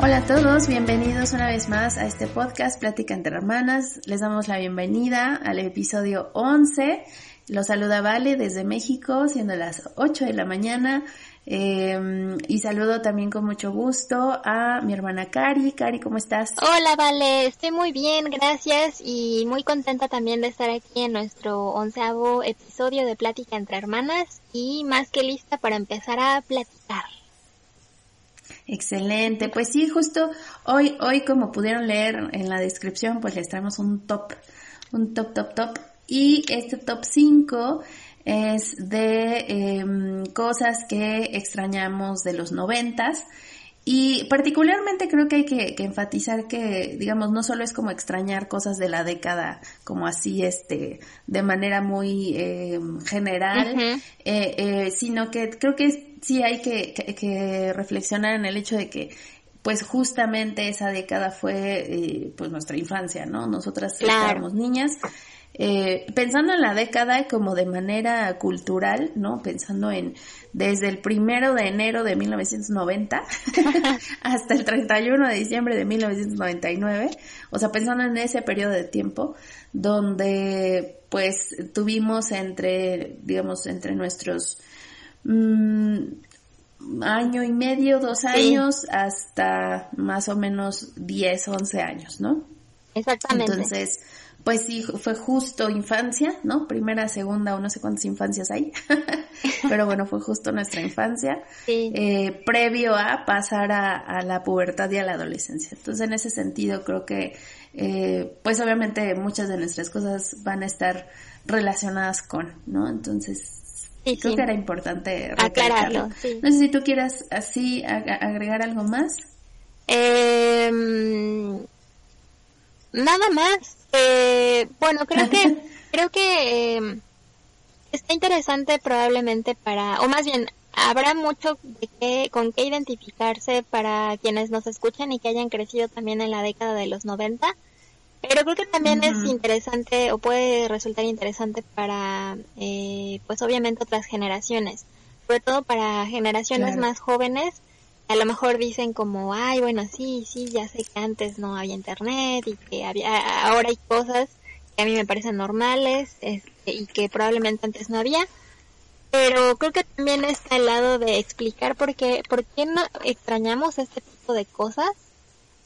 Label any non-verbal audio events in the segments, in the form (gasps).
Hola a todos, bienvenidos una vez más a este podcast Plática entre Hermanas. Les damos la bienvenida al episodio 11. Los saluda Vale desde México, siendo las 8 de la mañana. Eh, y saludo también con mucho gusto a mi hermana Cari. Cari, ¿cómo estás? Hola, Vale, estoy muy bien, gracias y muy contenta también de estar aquí en nuestro onceavo episodio de Plática entre Hermanas y más que lista para empezar a platicar. Excelente, pues sí, justo hoy, hoy como pudieron leer en la descripción, pues les traemos un top, un top, top, top. Y este top 5 es de eh, cosas que extrañamos de los noventas. Y particularmente creo que hay que, que, enfatizar que, digamos, no solo es como extrañar cosas de la década, como así, este, de manera muy eh, general, uh -huh. eh, eh, sino que creo que sí hay que, que, que, reflexionar en el hecho de que pues justamente esa década fue eh, pues nuestra infancia, ¿no? Nosotras claro. éramos niñas eh, pensando en la década como de manera cultural, ¿no? Pensando en desde el primero de enero de 1990 (laughs) hasta el 31 de diciembre de 1999, o sea, pensando en ese periodo de tiempo donde pues tuvimos entre, digamos, entre nuestros mmm, año y medio, dos años, sí. hasta más o menos 10, 11 años, ¿no? Exactamente. Entonces, pues sí, fue justo infancia, ¿no? Primera, segunda o no sé cuántas infancias hay, (laughs) pero bueno, fue justo nuestra infancia, sí. eh, previo a pasar a, a, la pubertad y a la adolescencia. Entonces, en ese sentido, creo que, eh, pues obviamente muchas de nuestras cosas van a estar relacionadas con, ¿no? Entonces, Sí, creo sí. que era importante aclararlo. Sí. No sé si tú quieras así agregar algo más. Eh, nada más. Eh, bueno, creo que (laughs) creo que eh, está interesante probablemente para, o más bien habrá mucho de qué, con qué identificarse para quienes nos escuchan y que hayan crecido también en la década de los 90. Pero creo que también uh -huh. es interesante o puede resultar interesante para, eh, pues obviamente otras generaciones, sobre todo para generaciones claro. más jóvenes. A lo mejor dicen como, ay, bueno, sí, sí, ya sé que antes no había internet y que había, ahora hay cosas que a mí me parecen normales este, y que probablemente antes no había. Pero creo que también está el lado de explicar por qué, por qué no extrañamos este tipo de cosas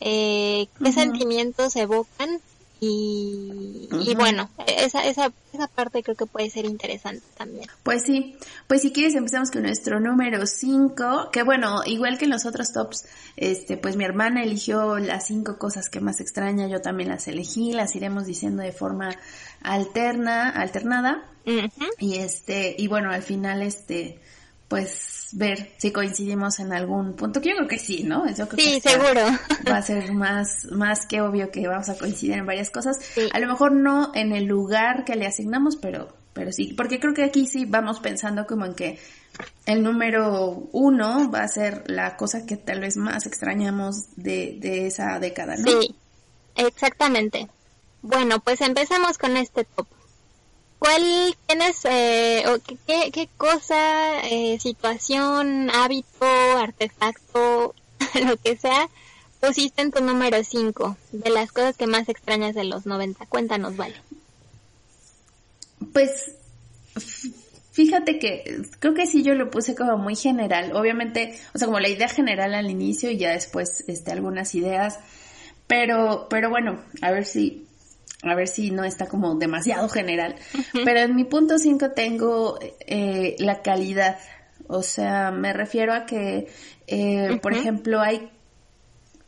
eh, qué uh -huh. sentimientos evocan y, y bueno, esa, esa, esa parte creo que puede ser interesante también. Pues sí, pues si quieres empezamos con nuestro número 5, que bueno, igual que en los otros tops, este, pues mi hermana eligió las cinco cosas que más extraña, yo también las elegí, las iremos diciendo de forma alterna, alternada, uh -huh. y este, y bueno, al final este, pues ver si coincidimos en algún punto, que yo creo que sí, ¿no? Yo creo sí, que seguro. Va a ser más, más que obvio que vamos a coincidir en varias cosas. Sí. A lo mejor no en el lugar que le asignamos, pero, pero sí, porque creo que aquí sí vamos pensando como en que el número uno va a ser la cosa que tal vez más extrañamos de, de esa década, ¿no? Sí, exactamente. Bueno, pues empecemos con este top. ¿Cuál tienes, eh, o qué, qué cosa, eh, situación, hábito, artefacto, (laughs) lo que sea, pusiste en tu número 5 de las cosas que más extrañas de los 90? Cuéntanos, vale. Pues, fíjate que creo que sí yo lo puse como muy general. Obviamente, o sea, como la idea general al inicio y ya después, este, algunas ideas. Pero, pero bueno, a ver si, a ver si no está como demasiado general. Uh -huh. Pero en mi punto 5 tengo eh, la calidad. O sea, me refiero a que, eh, uh -huh. por ejemplo, hay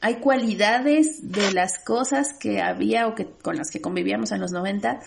hay cualidades de las cosas que había o que con las que convivíamos en los 90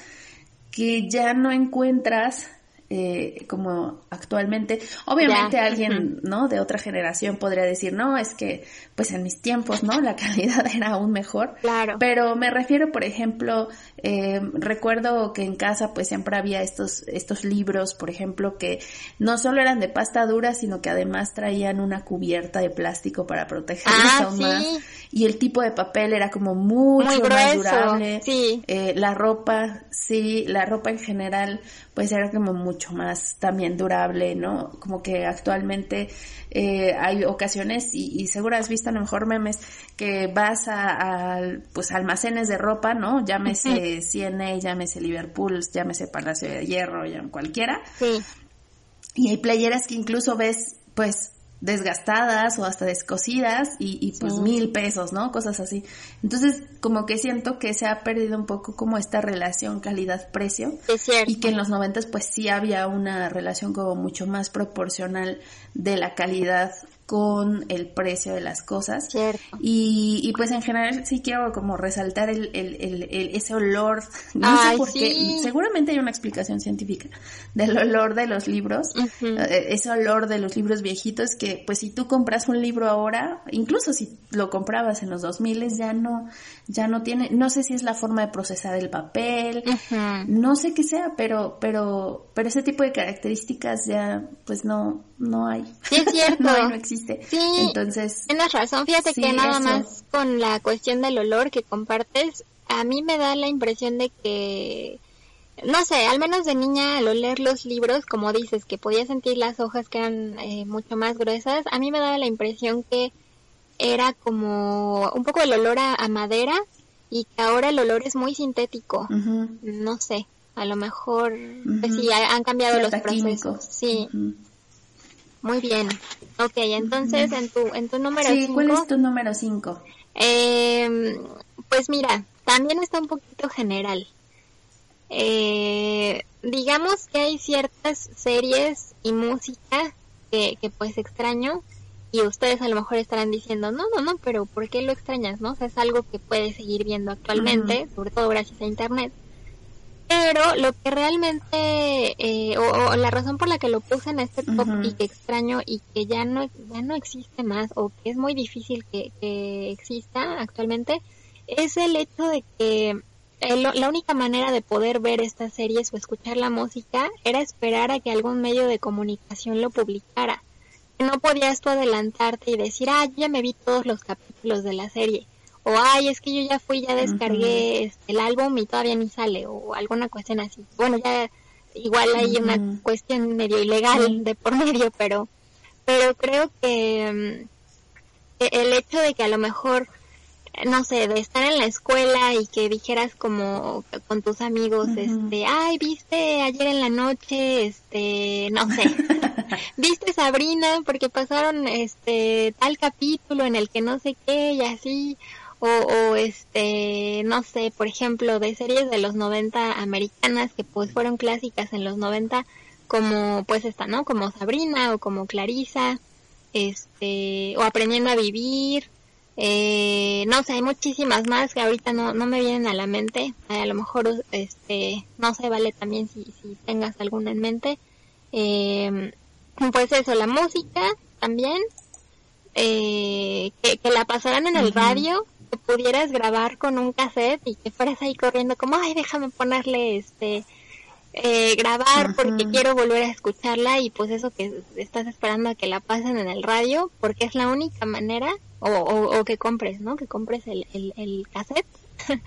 que ya no encuentras eh, como actualmente. Obviamente alguien, ¿no? De otra generación podría decir, no, es que, pues en mis tiempos, ¿no? La (laughs) calidad era aún mejor. Claro. Pero me refiero, por ejemplo, eh, recuerdo que en casa, pues siempre había estos, estos libros, por ejemplo, que no solo eran de pasta dura, sino que además traían una cubierta de plástico para protegerlos Ah, sí. más. Y el tipo de papel era como mucho Muy más durable. sí. Eh, la ropa, sí, la ropa en general, pues era como mucho más también durable, ¿no? Como que actualmente eh, hay ocasiones, y, y seguro has visto a lo mejor memes, que vas a, a, pues almacenes de ropa, ¿no? Llámese CNA, llámese Liverpool, llámese Palacio de Hierro, llámese cualquiera. Sí. Y hay playeras que incluso ves, pues, desgastadas o hasta descosidas y, y pues Sí. mil pesos, ¿no? Cosas así. Entonces, como que siento que se ha perdido un poco como esta relación calidad-precio. Y que en los noventas pues sí había una relación como mucho más proporcional de la calidad con el precio de las cosas. Y, y pues en general sí quiero como resaltar el, el, el, el- ese olor, no Ay, sé por qué, seguramente hay una explicación científica (laughs) del olor de los libros, eh, ese olor de los libros viejitos que pues si tú compras un libro ahora, incluso si lo comprabas en los 2000 ya no, ya no tiene, no sé si es la forma de procesar el papel, Ujú. no sé qué sea, pero, pero, pero ese tipo de características ya, pues no, no hay. Sí, es (laughs) cierto. no no existe. Sí. Entonces, Tienes razón, fíjate Sí, que nada eso. más con la cuestión del olor que compartes, a mí me da la impresión de que, no sé, al menos de niña al oler los libros, como dices, que podía sentir las hojas que eran eh, mucho más gruesas, a mí me daba la impresión que era como un poco el olor a, a madera y que ahora el olor es muy sintético. No sé, a lo mejor, pues sí, ha- han cambiado sí, los químico. procesos. Sí. Muy bien. Ok, entonces en tu, en tu número Sí, cinco, ¿cuál es tu número 5? eh, pues mira, también está un poquito general. Eh, digamos que hay ciertas series y música que, que pues extraño y ustedes a lo mejor estarán diciendo, no, no, no, pero ¿por qué lo extrañas? ¿No? O sea, es algo que puedes seguir viendo actualmente, sobre todo gracias a Internet. Pero lo que realmente, eh, o, o la razón por la que lo puse en este top y que extraño y que ya no, ya no existe más o que es muy difícil que, que exista actualmente, es el hecho de que el- la única manera de poder ver estas series o escuchar la música era esperar a que algún medio de comunicación lo publicara. No podías tú adelantarte y decir, ah, ya me vi todos los capítulos de la serie. O, ay, es que yo ya fui, ya descargué este, el álbum y todavía ni sale. O alguna cuestión así. Bueno, ya igual hay una cuestión medio ilegal de por medio, pero, pero creo que, mm, que el hecho de que a lo mejor no sé, de estar en la escuela y que dijeras como con tus amigos, este, ay, viste ayer en la noche, este, no sé, (laughs) viste Sabrina porque pasaron este tal capítulo en el que no sé qué y así, o, o este, no sé, por ejemplo, de series de los 90 americanas que pues fueron clásicas en los 90, como pues esta, ¿no? Como Sabrina o como Clarisa, este, o Aprendiendo a Vivir, eh, no sé, hay muchísimas más que ahorita no, no me vienen a la mente. A lo mejor, este, no sé, vale también si, si tengas alguna en mente. Eh, pues eso, la música también, eh, que, que la pasaran en el radio, que pudieras grabar con un cassette y que fueras ahí corriendo como, ay, déjame ponerle este, eh, grabar porque quiero volver a escucharla y pues eso que estás esperando a que la pasen en el radio porque es la única manera o, o, o que compres, ¿no? Que compres el, el, el cassette (laughs)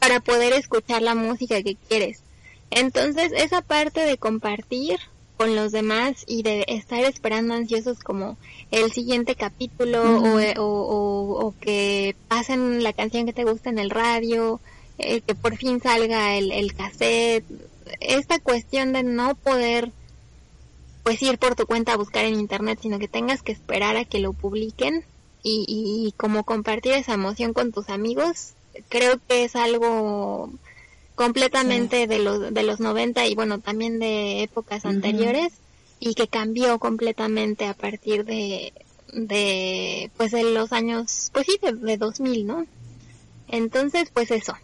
para poder escuchar la música que quieres. Entonces esa parte de compartir con los demás y de estar esperando ansiosos como el siguiente capítulo Ujú. o, o, o, o que pasen la canción que te gusta en el radio, eh, que por fin salga el, el cassette, esta cuestión de no poder pues ir por tu cuenta a buscar en internet, sino que tengas que esperar a que lo publiquen y, y, y como compartir esa emoción con tus amigos, creo que es algo completamente de los de los 90 y bueno, también de épocas anteriores y que cambió completamente a partir de de, pues de los años, pues sí, de, de 2000, ¿no? Entonces, pues eso.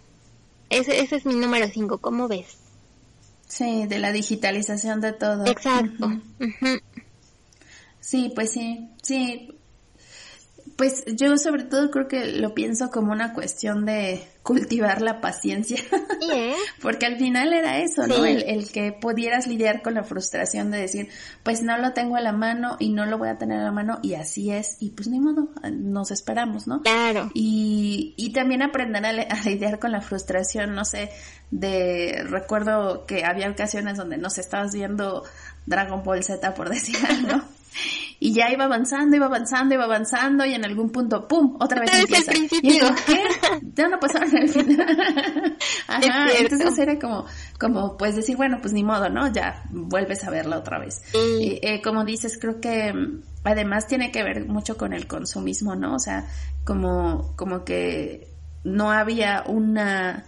Ese, ese es mi número 5, ¿cómo ves? Sí, de la digitalización de todo. Exacto. Sí, pues sí, sí. Pues yo sobre todo creo que lo pienso como una cuestión de cultivar la paciencia. ¿eh? (laughs) Porque al final era eso, ¿no? El, el que pudieras lidiar con la frustración de decir, pues no lo tengo a la mano y no lo voy a tener a la mano y así es y pues ni modo, nos esperamos, ¿no? Claro. Y, y también aprender a lidiar con la frustración, no sé, de, recuerdo que había ocasiones donde, no sé, estabas viendo Dragon Ball Z, por decir (laughs) algo, y ya iba avanzando, iba avanzando, iba avanzando, y en algún punto, ¡pum!, otra vez empieza. al Y como, ¿qué? Ya no pasaron el final. Ajá, entonces era como, como, pues decir, bueno, pues ni modo, ¿no? Ya vuelves a verla otra vez. Sí. Eh, eh, como dices, creo que mm, además tiene que ver mucho con el consumismo, ¿no? O sea, como, como que no había una,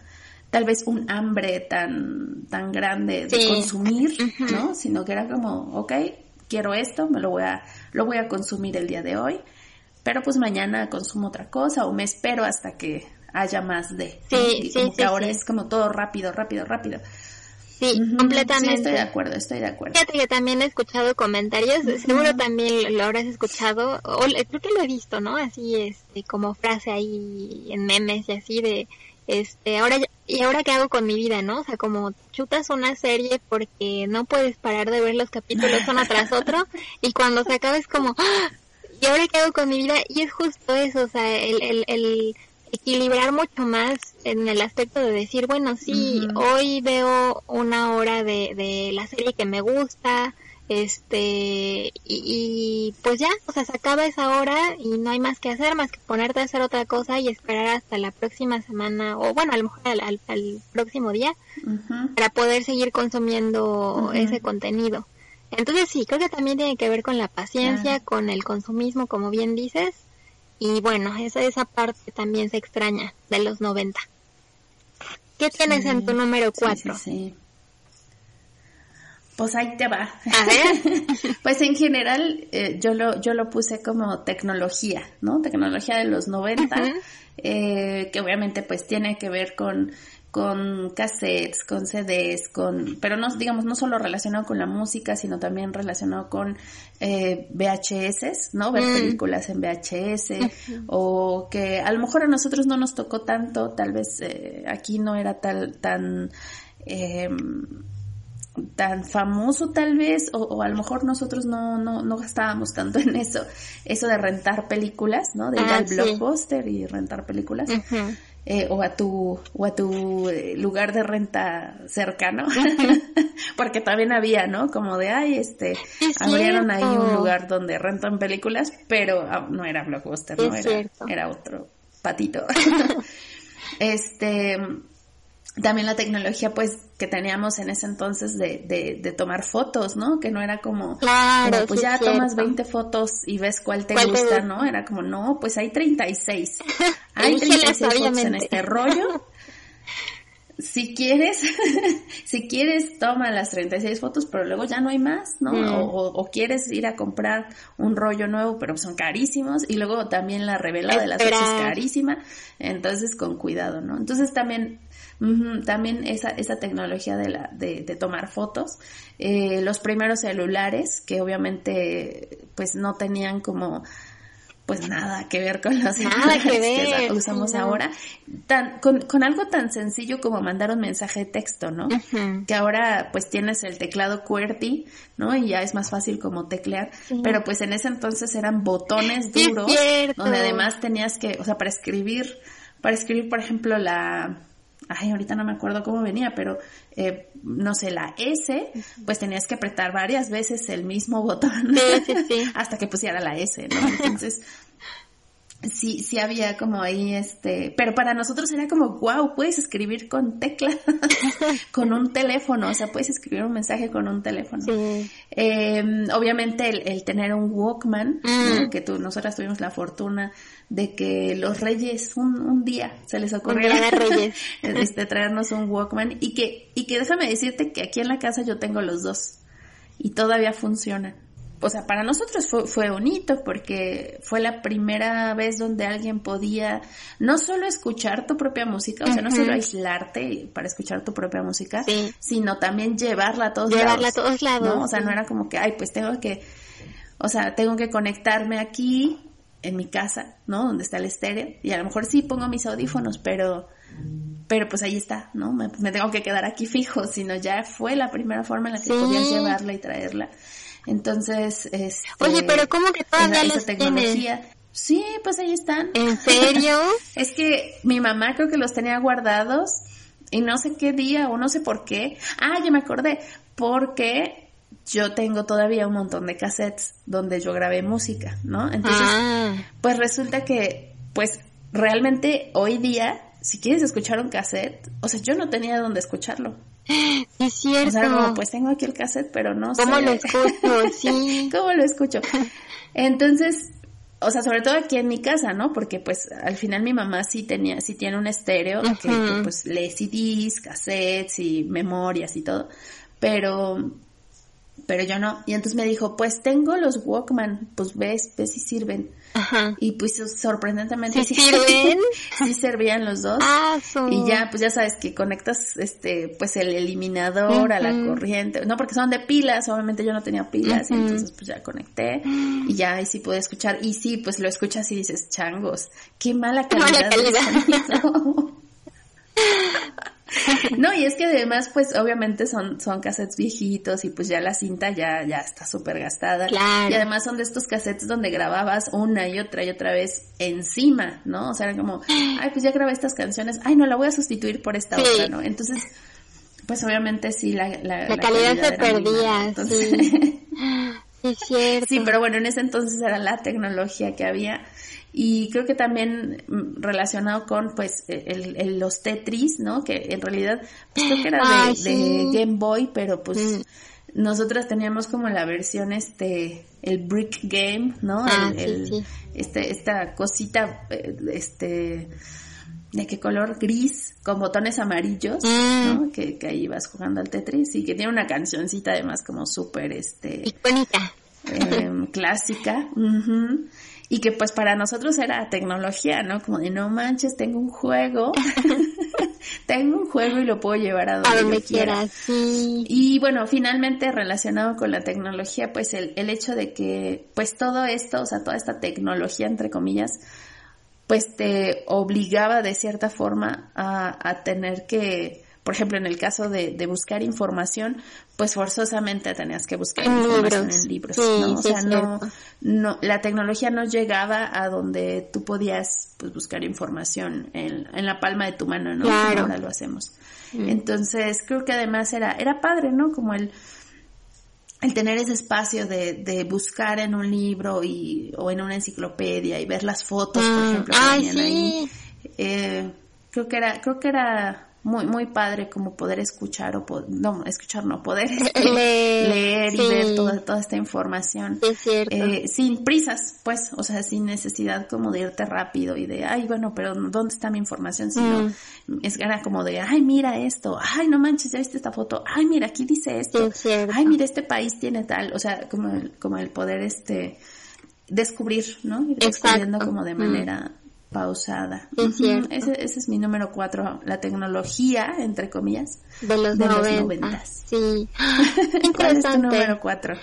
tal vez un hambre tan, tan grande de Sí. consumir. ¿no? Sino que era como, ok, quiero esto, me lo voy a, lo voy a consumir el día de hoy, pero pues mañana consumo otra cosa o me espero hasta que haya más de. Sí, sí, como sí, que ahora es como todo rápido, rápido, rápido. Sí, Ujú, completamente. Sí, estoy de acuerdo, estoy de acuerdo. Fíjate que también he escuchado comentarios, seguro también lo habrás escuchado, o creo que lo he visto, ¿no? Así, este, como frase ahí en memes y así de, este, ahora, y ahora qué hago con mi vida, ¿no? O sea, como chutas una serie porque no puedes parar de ver los capítulos uno tras (laughs) otro y cuando se acaba es como, ¡Ah! ¿y ahora qué hago con mi vida? Y es justo eso, o sea, el, el, el equilibrar mucho más en el aspecto de decir, bueno, sí, hoy veo una hora de, de la serie que me gusta, este, y, y pues ya, o sea, se acaba esa hora y no hay más que hacer, más que ponerte a hacer otra cosa y esperar hasta la próxima semana, o bueno, a lo mejor al, al- al próximo día, para poder seguir consumiendo ese contenido. Entonces sí, creo que también tiene que ver con la paciencia, con el consumismo, como bien dices, y bueno, esa, esa parte también se extraña de los 90. ¿Qué tienes en tu número sí, 4? sí, sí. Pues ahí te va. A ver. (laughs) pues en general eh, yo lo yo lo puse como tecnología, ¿no? Tecnología de los 90, Ujú. eh, que obviamente pues tiene que ver con con cassettes, con CDs, con, pero no, digamos, no solo relacionado con la música, sino también relacionado con eh, VHS, ¿no? Ver Mm. películas en VHS, o que a lo mejor a nosotros no nos tocó tanto, tal vez eh, aquí no era tal, tan, eh, tan famoso tal vez, o, o a lo mejor nosotros no, no, no gastábamos tanto en eso, eso de rentar películas, ¿no? De ir Ah, al sí. blockbuster y rentar películas eh, o a tu o a tu eh, lugar de renta cercano (laughs) porque también había no como de ay este Es abrieron ahí un lugar donde rentan películas pero ah, no era blockbuster no Es era cierto. era otro patito (laughs) (laughs) este también la tecnología pues que teníamos en ese entonces de, de, de tomar fotos, ¿no? Que no era como, Claro, como, pues sí ya tomas cierto. 20 fotos y ves cuál te ¿Cuál te gusta? ¿no? Era como, no, pues hay 36. (laughs) Hay Elígelas 36 fotos en este rollo. (laughs) Si quieres, (laughs) si quieres, toma las 36 fotos, pero luego ya no hay más, ¿no? Mm. O, quieres ir a comprar un rollo nuevo, pero son carísimos. Y luego también la revela de las fotos es carísima. Entonces, con cuidado, ¿no? Entonces también, también esa, esa tecnología de la, de, de tomar fotos. Eh, los primeros celulares, que obviamente, pues no tenían como, pues nada que ver con los Nada (laughs) que (laughs) usamos no. ahora, tan, con, con algo tan sencillo como mandar un mensaje de texto, ¿no? Que ahora pues tienes el teclado QWERTY, ¿no? Y ya es más fácil como teclear, Sí. pero pues en ese entonces eran botones duros, donde además tenías que, o sea, para escribir, para escribir por ejemplo la, ay, ahorita no me acuerdo cómo venía, pero eh, no sé, la S, pues tenías que apretar varias veces el mismo botón Sí, sí, sí. (laughs) hasta que pusiera la S, ¿no? Entonces, sí, sí había como ahí este, pero para nosotros era como, wow, puedes escribir con tecla, (laughs) con un teléfono, o sea, puedes escribir un mensaje con un teléfono. Sí. Eh, obviamente el, el tener un Walkman, Mm. ¿no? que tú, nosotras tuvimos la fortuna de que los reyes un, un día se les Reyes. (laughs) este, traernos un Walkman y que, y que déjame decirte que aquí en la casa yo tengo los dos y todavía funcionan. O sea, para nosotros fue, fue bonito porque fue la primera vez donde alguien podía no solo escuchar tu propia música, o sea, no solo aislarte para escuchar tu propia música, sino también llevarla a todos lados. Llevarla a todos lados. ¿no? O sea, no era como que, ay, pues tengo que, o sea, tengo que conectarme aquí en mi casa, ¿no? Donde está el estéreo. Y a lo mejor sí pongo mis audífonos, pero, pero pues ahí está, ¿no? Me, tengo que quedar aquí fijo, sino ya fue la primera forma en la que podías llevarla y traerla. Entonces, este, Oye, pero ¿cómo que todavía esa los tecnología? Sí, pues ahí están. ¿En serio? (laughs) es que mi mamá creo que los tenía guardados y no sé qué día o no sé por qué. Ah, ya me acordé, porque yo tengo todavía un montón de cassettes donde yo grabé música, ¿no? Entonces, ah. pues resulta que, pues realmente hoy día, si quieres escuchar un cassette, o sea, yo no tenía dónde escucharlo. (laughs) Es cierto. O sea, pues tengo aquí el cassette, pero no ¿Cómo lo escucho? (laughs) Sí. ¿Cómo lo escucho? Entonces, o sea, sobre todo aquí en mi casa, ¿no? Porque pues al final mi mamá sí tenía, sí tiene un estéreo que, que, pues lee CDs, cassettes y memorias y todo. Pero pero yo no. Y entonces me dijo, pues tengo los Walkman, pues ves, ves si sirven. Ajá. Y pues sorprendentemente sí, sirven. (laughs) sí servían los dos. Ah, y ya, pues ya sabes que conectas este, pues el eliminador a la corriente. No, porque son de pilas, obviamente yo no tenía pilas, y entonces pues ya conecté y ya ahí sí pude escuchar. Y sí, pues lo escuchas y dices, changos, qué mala calidad. Mala calidad. (laughs) (laughs) No, y es que además, pues obviamente son, son cassettes viejitos y pues ya la cinta ya, ya está súper gastada. Claro. Y además son de estos cassettes donde grababas una y otra y otra vez encima, ¿no? O sea, era como, (gasps) ay, pues ya grabé estas canciones, ay, no, la voy a sustituir por esta otra, ¿no? Entonces, pues obviamente sí, la, la, la, calidad, se perdía, sí. Es (gasps) cierto. Sí, pero bueno, en ese entonces era la tecnología que había y creo que también mm, relacionado con pues el, los Tetris, ¿no? Que en realidad pues, creo que era de, Game Boy, pero pues mm. nosotras teníamos como la versión este el Brick Game, ¿no? Ah, el, este esta cosita eh, este de qué color gris con botones amarillos, ¿no? Mm. Que, que ahí vas jugando al Tetris y que tiene una cancioncita además como súper este icónica em, clásica. Y que pues para nosotros era tecnología, ¿no? Como de no manches, tengo un juego, (laughs) (laughs) tengo un juego y lo puedo llevar a donde, quiera. Y bueno, finalmente relacionado con la tecnología, pues el, el hecho de que pues todo esto, o sea, toda esta tecnología entre comillas, pues te obligaba de cierta forma a, a tener que por ejemplo, en el caso de, de buscar información, pues forzosamente tenías que buscar información en libros, ¿no? O sea, no, no, la tecnología no llegaba a donde tú podías pues, buscar información en, en la palma de tu mano, ¿no? Claro. Como ahora lo hacemos. Mm. Entonces, creo que además era, era padre, ¿no? Como el, el tener ese espacio de, de buscar en un libro y, o en una enciclopedia y ver las fotos, por mm. ejemplo, que venían ahí. Eh, creo que era, creo que era muy muy padre como poder escuchar o no escuchar no poder (laughs) (laughs) leer, y ver toda toda esta información. Eh, sin prisas pues o sea sin necesidad como de irte rápido y de ay bueno pero dónde está mi información sino mm. es gana como de ay mira esto ay no manches ya viste esta foto ay mira aquí dice esto ay mira este país tiene tal o sea como el, como el poder este descubrir no ir descubriendo como de mm. Pausada. ese, ese, es mi número cuatro, la tecnología, entre comillas, de los, noventas. Sí. (laughs) ¿Cuál es tu número cuatro?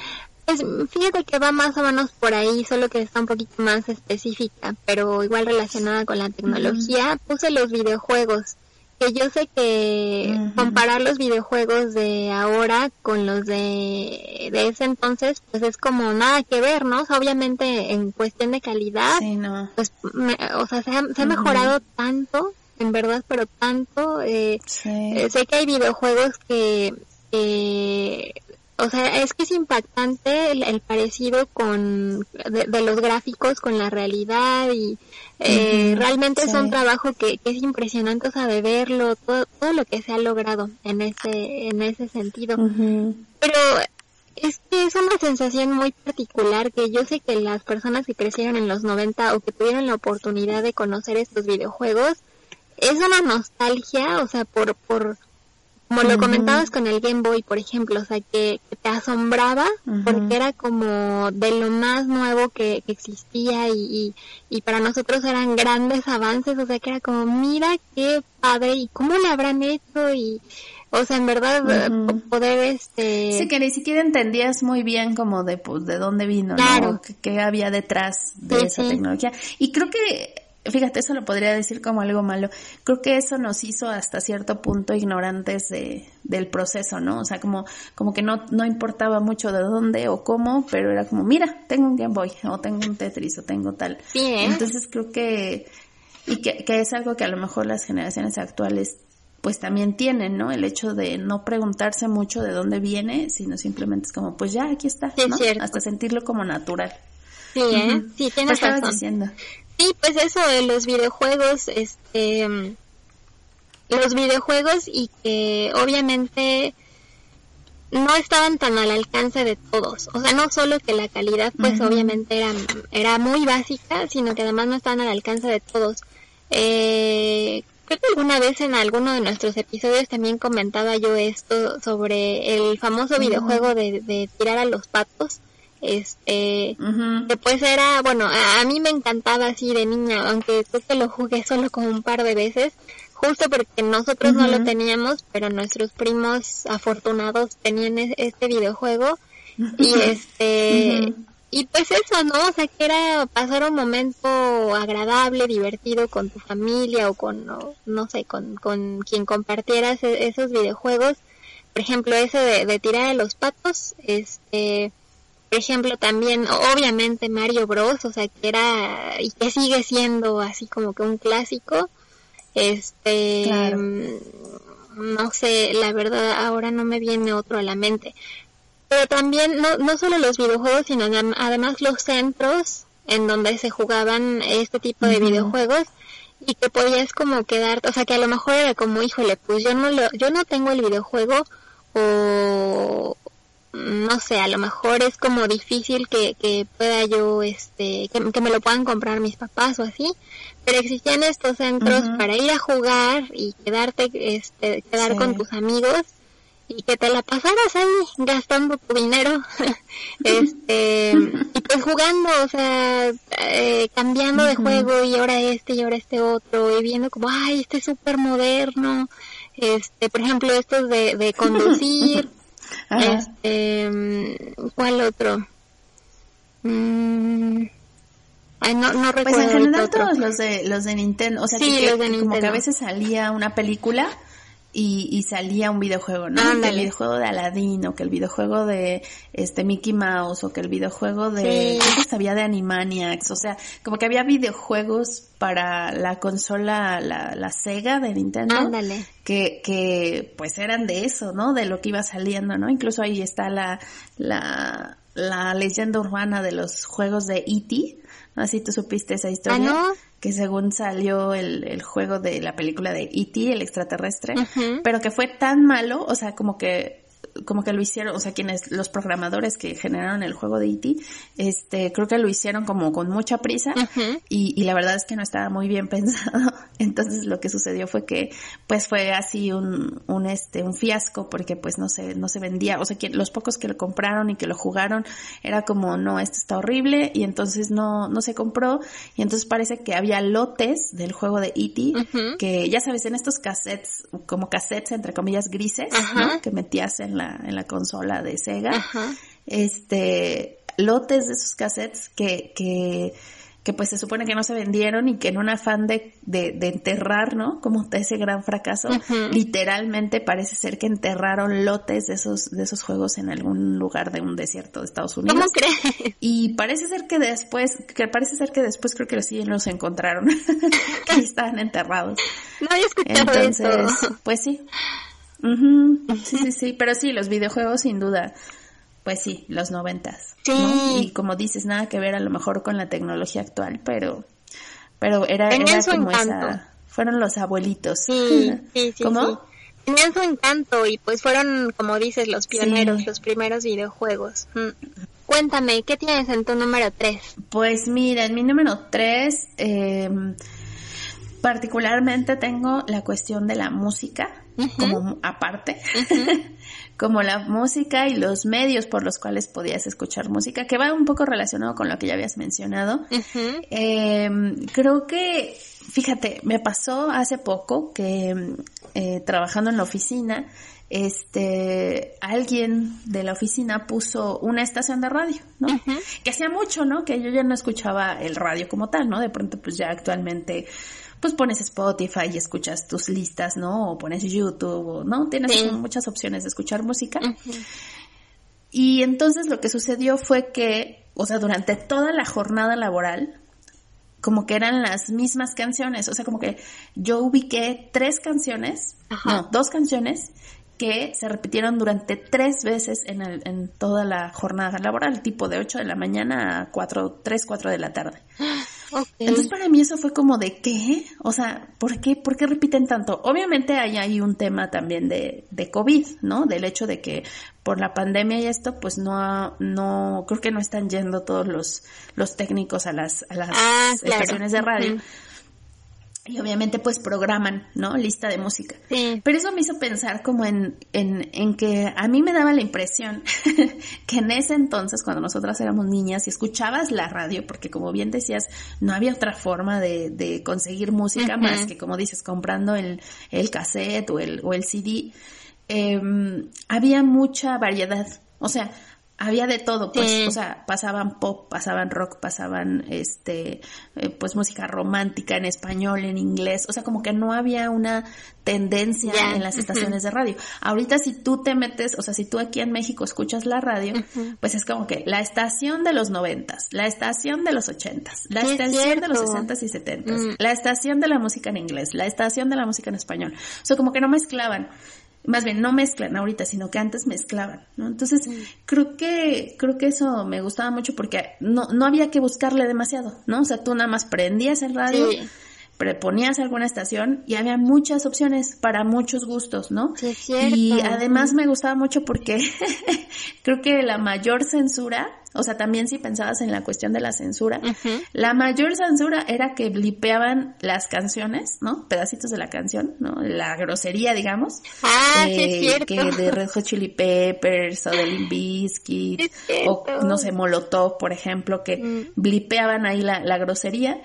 Pues fíjate que va más o menos por ahí, solo que está un poquito más específica, pero igual relacionada con la tecnología. Puse los videojuegos que yo sé que comparar los videojuegos de ahora con los de, de ese entonces, pues es como nada que ver, ¿no? obviamente en cuestión de calidad, pues, o sea, se ha, mejorado tanto, en verdad, pero tanto. Eh, eh, sé que hay videojuegos que, o sea, es que es impactante el, parecido con de, los gráficos con la realidad y eh, realmente es un trabajo que, es impresionante, o sea, de verlo, todo, todo lo que se ha logrado en ese, en ese sentido. Pero es que es una sensación muy particular que yo sé que las personas que crecieron en los 90 o que tuvieron la oportunidad de conocer estos videojuegos, es una nostalgia, o sea, por, por, como lo comentabas con el Game Boy, por ejemplo, o sea, que, te asombraba porque era como de lo más nuevo que, existía y, y, para nosotros eran grandes avances, o sea, que era como, mira qué padre y cómo lo habrán hecho y, o sea, en verdad, poder este... Sí, que ni siquiera entendías muy bien como de, pues, de dónde vino, ¿no? ¿Qué, había detrás de esa tecnología. Y creo que fíjate, eso lo podría decir como algo malo. Creo que eso nos hizo hasta cierto punto ignorantes de, del proceso, ¿no? O sea, como, como que no, no importaba mucho de dónde o cómo, pero era como, mira, tengo un Game Boy, o tengo un Tetris, o tengo tal. Sí, ¿eh? Entonces creo que, y que, que es algo que a lo mejor las generaciones actuales pues también tienen, ¿no? El hecho de no preguntarse mucho de dónde viene, sino simplemente es como, pues ya, aquí está, ¿no? Hasta sentirlo como natural. Sí, ¿eh? Sí, tienes ¿Qué estabas diciendo? Sí, pues eso de los videojuegos, este, los videojuegos y que obviamente no estaban tan al alcance de todos. O sea, no solo que la calidad pues obviamente era, era muy básica, sino que además no estaban al alcance de todos. Eh, creo que alguna vez en alguno de nuestros episodios también comentaba yo esto sobre el famoso videojuego de, de tirar a los patos este después era bueno a, mí me encantaba así de niña aunque creo que lo jugué solo como un par de veces justo porque nosotros no lo teníamos pero nuestros primos afortunados tenían este videojuego y este y pues eso no o sea que era pasar un momento agradable divertido con tu familia o con no, sé con, con quien compartieras e, esos videojuegos. Por ejemplo ese de, de tirar a los patos este por ejemplo, también, obviamente, Mario Bros, o sea, que era y que sigue siendo así como que un clásico. Este, mm, no sé, la verdad, ahora no me viene otro a la mente. Pero también, no, no solo los videojuegos, sino además los centros en donde se jugaban este tipo de videojuegos y que podías como quedar, o sea, que a lo mejor era como, híjole, pues yo no lo, yo no tengo el videojuego o, no sé, a lo mejor es como difícil que, que pueda yo, este, que, me lo puedan comprar mis papás o así, pero existían estos centros para ir a jugar y quedarte, este, quedar con tus amigos y que te la pasaras ahí gastando tu dinero, (laughs) este, y pues jugando, o sea, eh, cambiando de juego y ahora este y ahora este otro y viendo como, ay, este es súper moderno, este, por ejemplo, estos de, de (laughs) conducir. Este, ¿cuál otro? Mm, ay, no, no recuerdo. Pues en general todos los de, los de Nintendo, o sea, que, como que a veces salía una película y, y salía un videojuego, ¿no? Que el videojuego de Aladdin o que el videojuego de este Mickey Mouse o que el videojuego de sí. sabía de Animaniacs, o sea, como que había videojuegos para la consola la, la Sega de Nintendo Ándale. que que pues eran de eso, ¿no? De lo que iba saliendo, ¿no? Incluso ahí está la la la leyenda urbana de los juegos de E.T., ¿no? Así tú supiste esa historia. ¿Ah, no? que según salió el, el juego de la película de E.T., el extraterrestre, pero que fue tan malo, o sea, como que como que lo hicieron, o sea, quienes, los programadores que generaron el juego de E.T., este, creo que lo hicieron como con mucha prisa y, y, la verdad es que no estaba muy bien (laughs) pensado. Entonces lo que sucedió fue que, pues fue así un, un este, un fiasco porque pues no se, no se vendía, o sea, que los pocos que lo compraron y que lo jugaron era como, no, esto está horrible y entonces no, no se compró y entonces parece que había lotes del juego de E.T. que ya sabes, en estos cassettes, como cassettes entre comillas grises, ¿no? Que metías en la, en la consola de Sega. Este, lotes de esos cassettes que, que, que pues se supone que no se vendieron y que en un afán de, de, enterrar, ¿no? Como ese gran fracaso, literalmente parece ser que enterraron lotes de esos, de esos juegos en algún lugar de un desierto de Estados Unidos. ¿Cómo crees? Y parece ser que después, que parece ser que después creo que sí los encontraron, (laughs) que (laughs) estaban enterrados. No había escuchado Entonces, pues sí. Sí, sí, sí, pero sí, los videojuegos sin duda, pues sí, los noventas. Sí. Y como dices, nada que ver a lo mejor con la tecnología actual, pero, pero era, era como esa, fueron los abuelitos. Sí, (laughs) sí, sí. ¿Cómo? Tenían su encanto y pues fueron, como dices, los pioneros, los primeros videojuegos. Mm. Cuéntame, ¿qué tienes en tu número 3? Pues mira, en mi número 3, eh, particularmente tengo la cuestión de la música como aparte, (laughs) como la música y los medios por los cuales podías escuchar música, que va un poco relacionado con lo que ya habías mencionado. Em, creo que, fíjate, me pasó hace poco que eh, trabajando en la oficina, este, alguien de la oficina puso una estación de radio, ¿no? Que hacía mucho, ¿no? Que yo ya no escuchaba el radio como tal, ¿no? De pronto, pues ya actualmente, pues pones Spotify y escuchas tus listas, ¿no? O pones YouTube, ¿no? Tienes muchas opciones de escuchar música. Y entonces lo que sucedió fue que, o sea, durante toda la jornada laboral, como que eran las mismas canciones, o sea, como que yo ubiqué tres canciones, no, dos canciones que se repitieron durante tres veces en, el, en toda la jornada laboral, tipo de 8 de la mañana a 4, 3, 4 de la tarde. Entonces para mí eso fue como de qué, o sea, ¿por qué, por qué repiten tanto? Obviamente hay ahí un tema también de, de COVID, ¿no? Del hecho de que por la pandemia y esto, pues no, no, creo que no están yendo todos los, los técnicos a las, a las ah, estaciones de radio y obviamente pues programan, ¿no? Lista de música. Pero eso me hizo pensar como en, en, en que a mí me daba la impresión (laughs) que en ese entonces, cuando nosotras éramos niñas y escuchabas la radio, porque como bien decías, no había otra forma de, de conseguir música más que, como dices, comprando el, el cassette o el, o el CD, eh, había mucha variedad. O sea, había de todo, pues, o sea, pasaban pop, pasaban rock, pasaban, este, eh, pues música romántica en español, en inglés, o sea, como que no había una tendencia en las estaciones de radio. Ahorita si tú te metes, o sea, si tú aquí en México escuchas la radio, pues es como que la estación de los noventas, la estación de los ochentas, la estación de los sesentas y setentas, mm. la estación de la música en inglés, la estación de la música en español, o sea, como que no mezclaban más bien no mezclan ahorita, sino que antes mezclaban, ¿no? Entonces, creo que, creo que eso me gustaba mucho porque no, no había que buscarle demasiado, ¿no? O sea, tú nada más prendías el radio, preponías alguna estación y había muchas opciones para muchos gustos, ¿no? Sí, y además me gustaba mucho porque (laughs) creo que la mayor censura o sea, también si pensabas en la cuestión de la censura, la mayor censura era que blipeaban las canciones, ¿no? Pedacitos de la canción, ¿no? La grosería, digamos. Ah, eh, Que de Red Hot Chili Peppers o de Limp Bizkit o no sé, Molotov, por ejemplo, que mm. blipeaban ahí la, la grosería.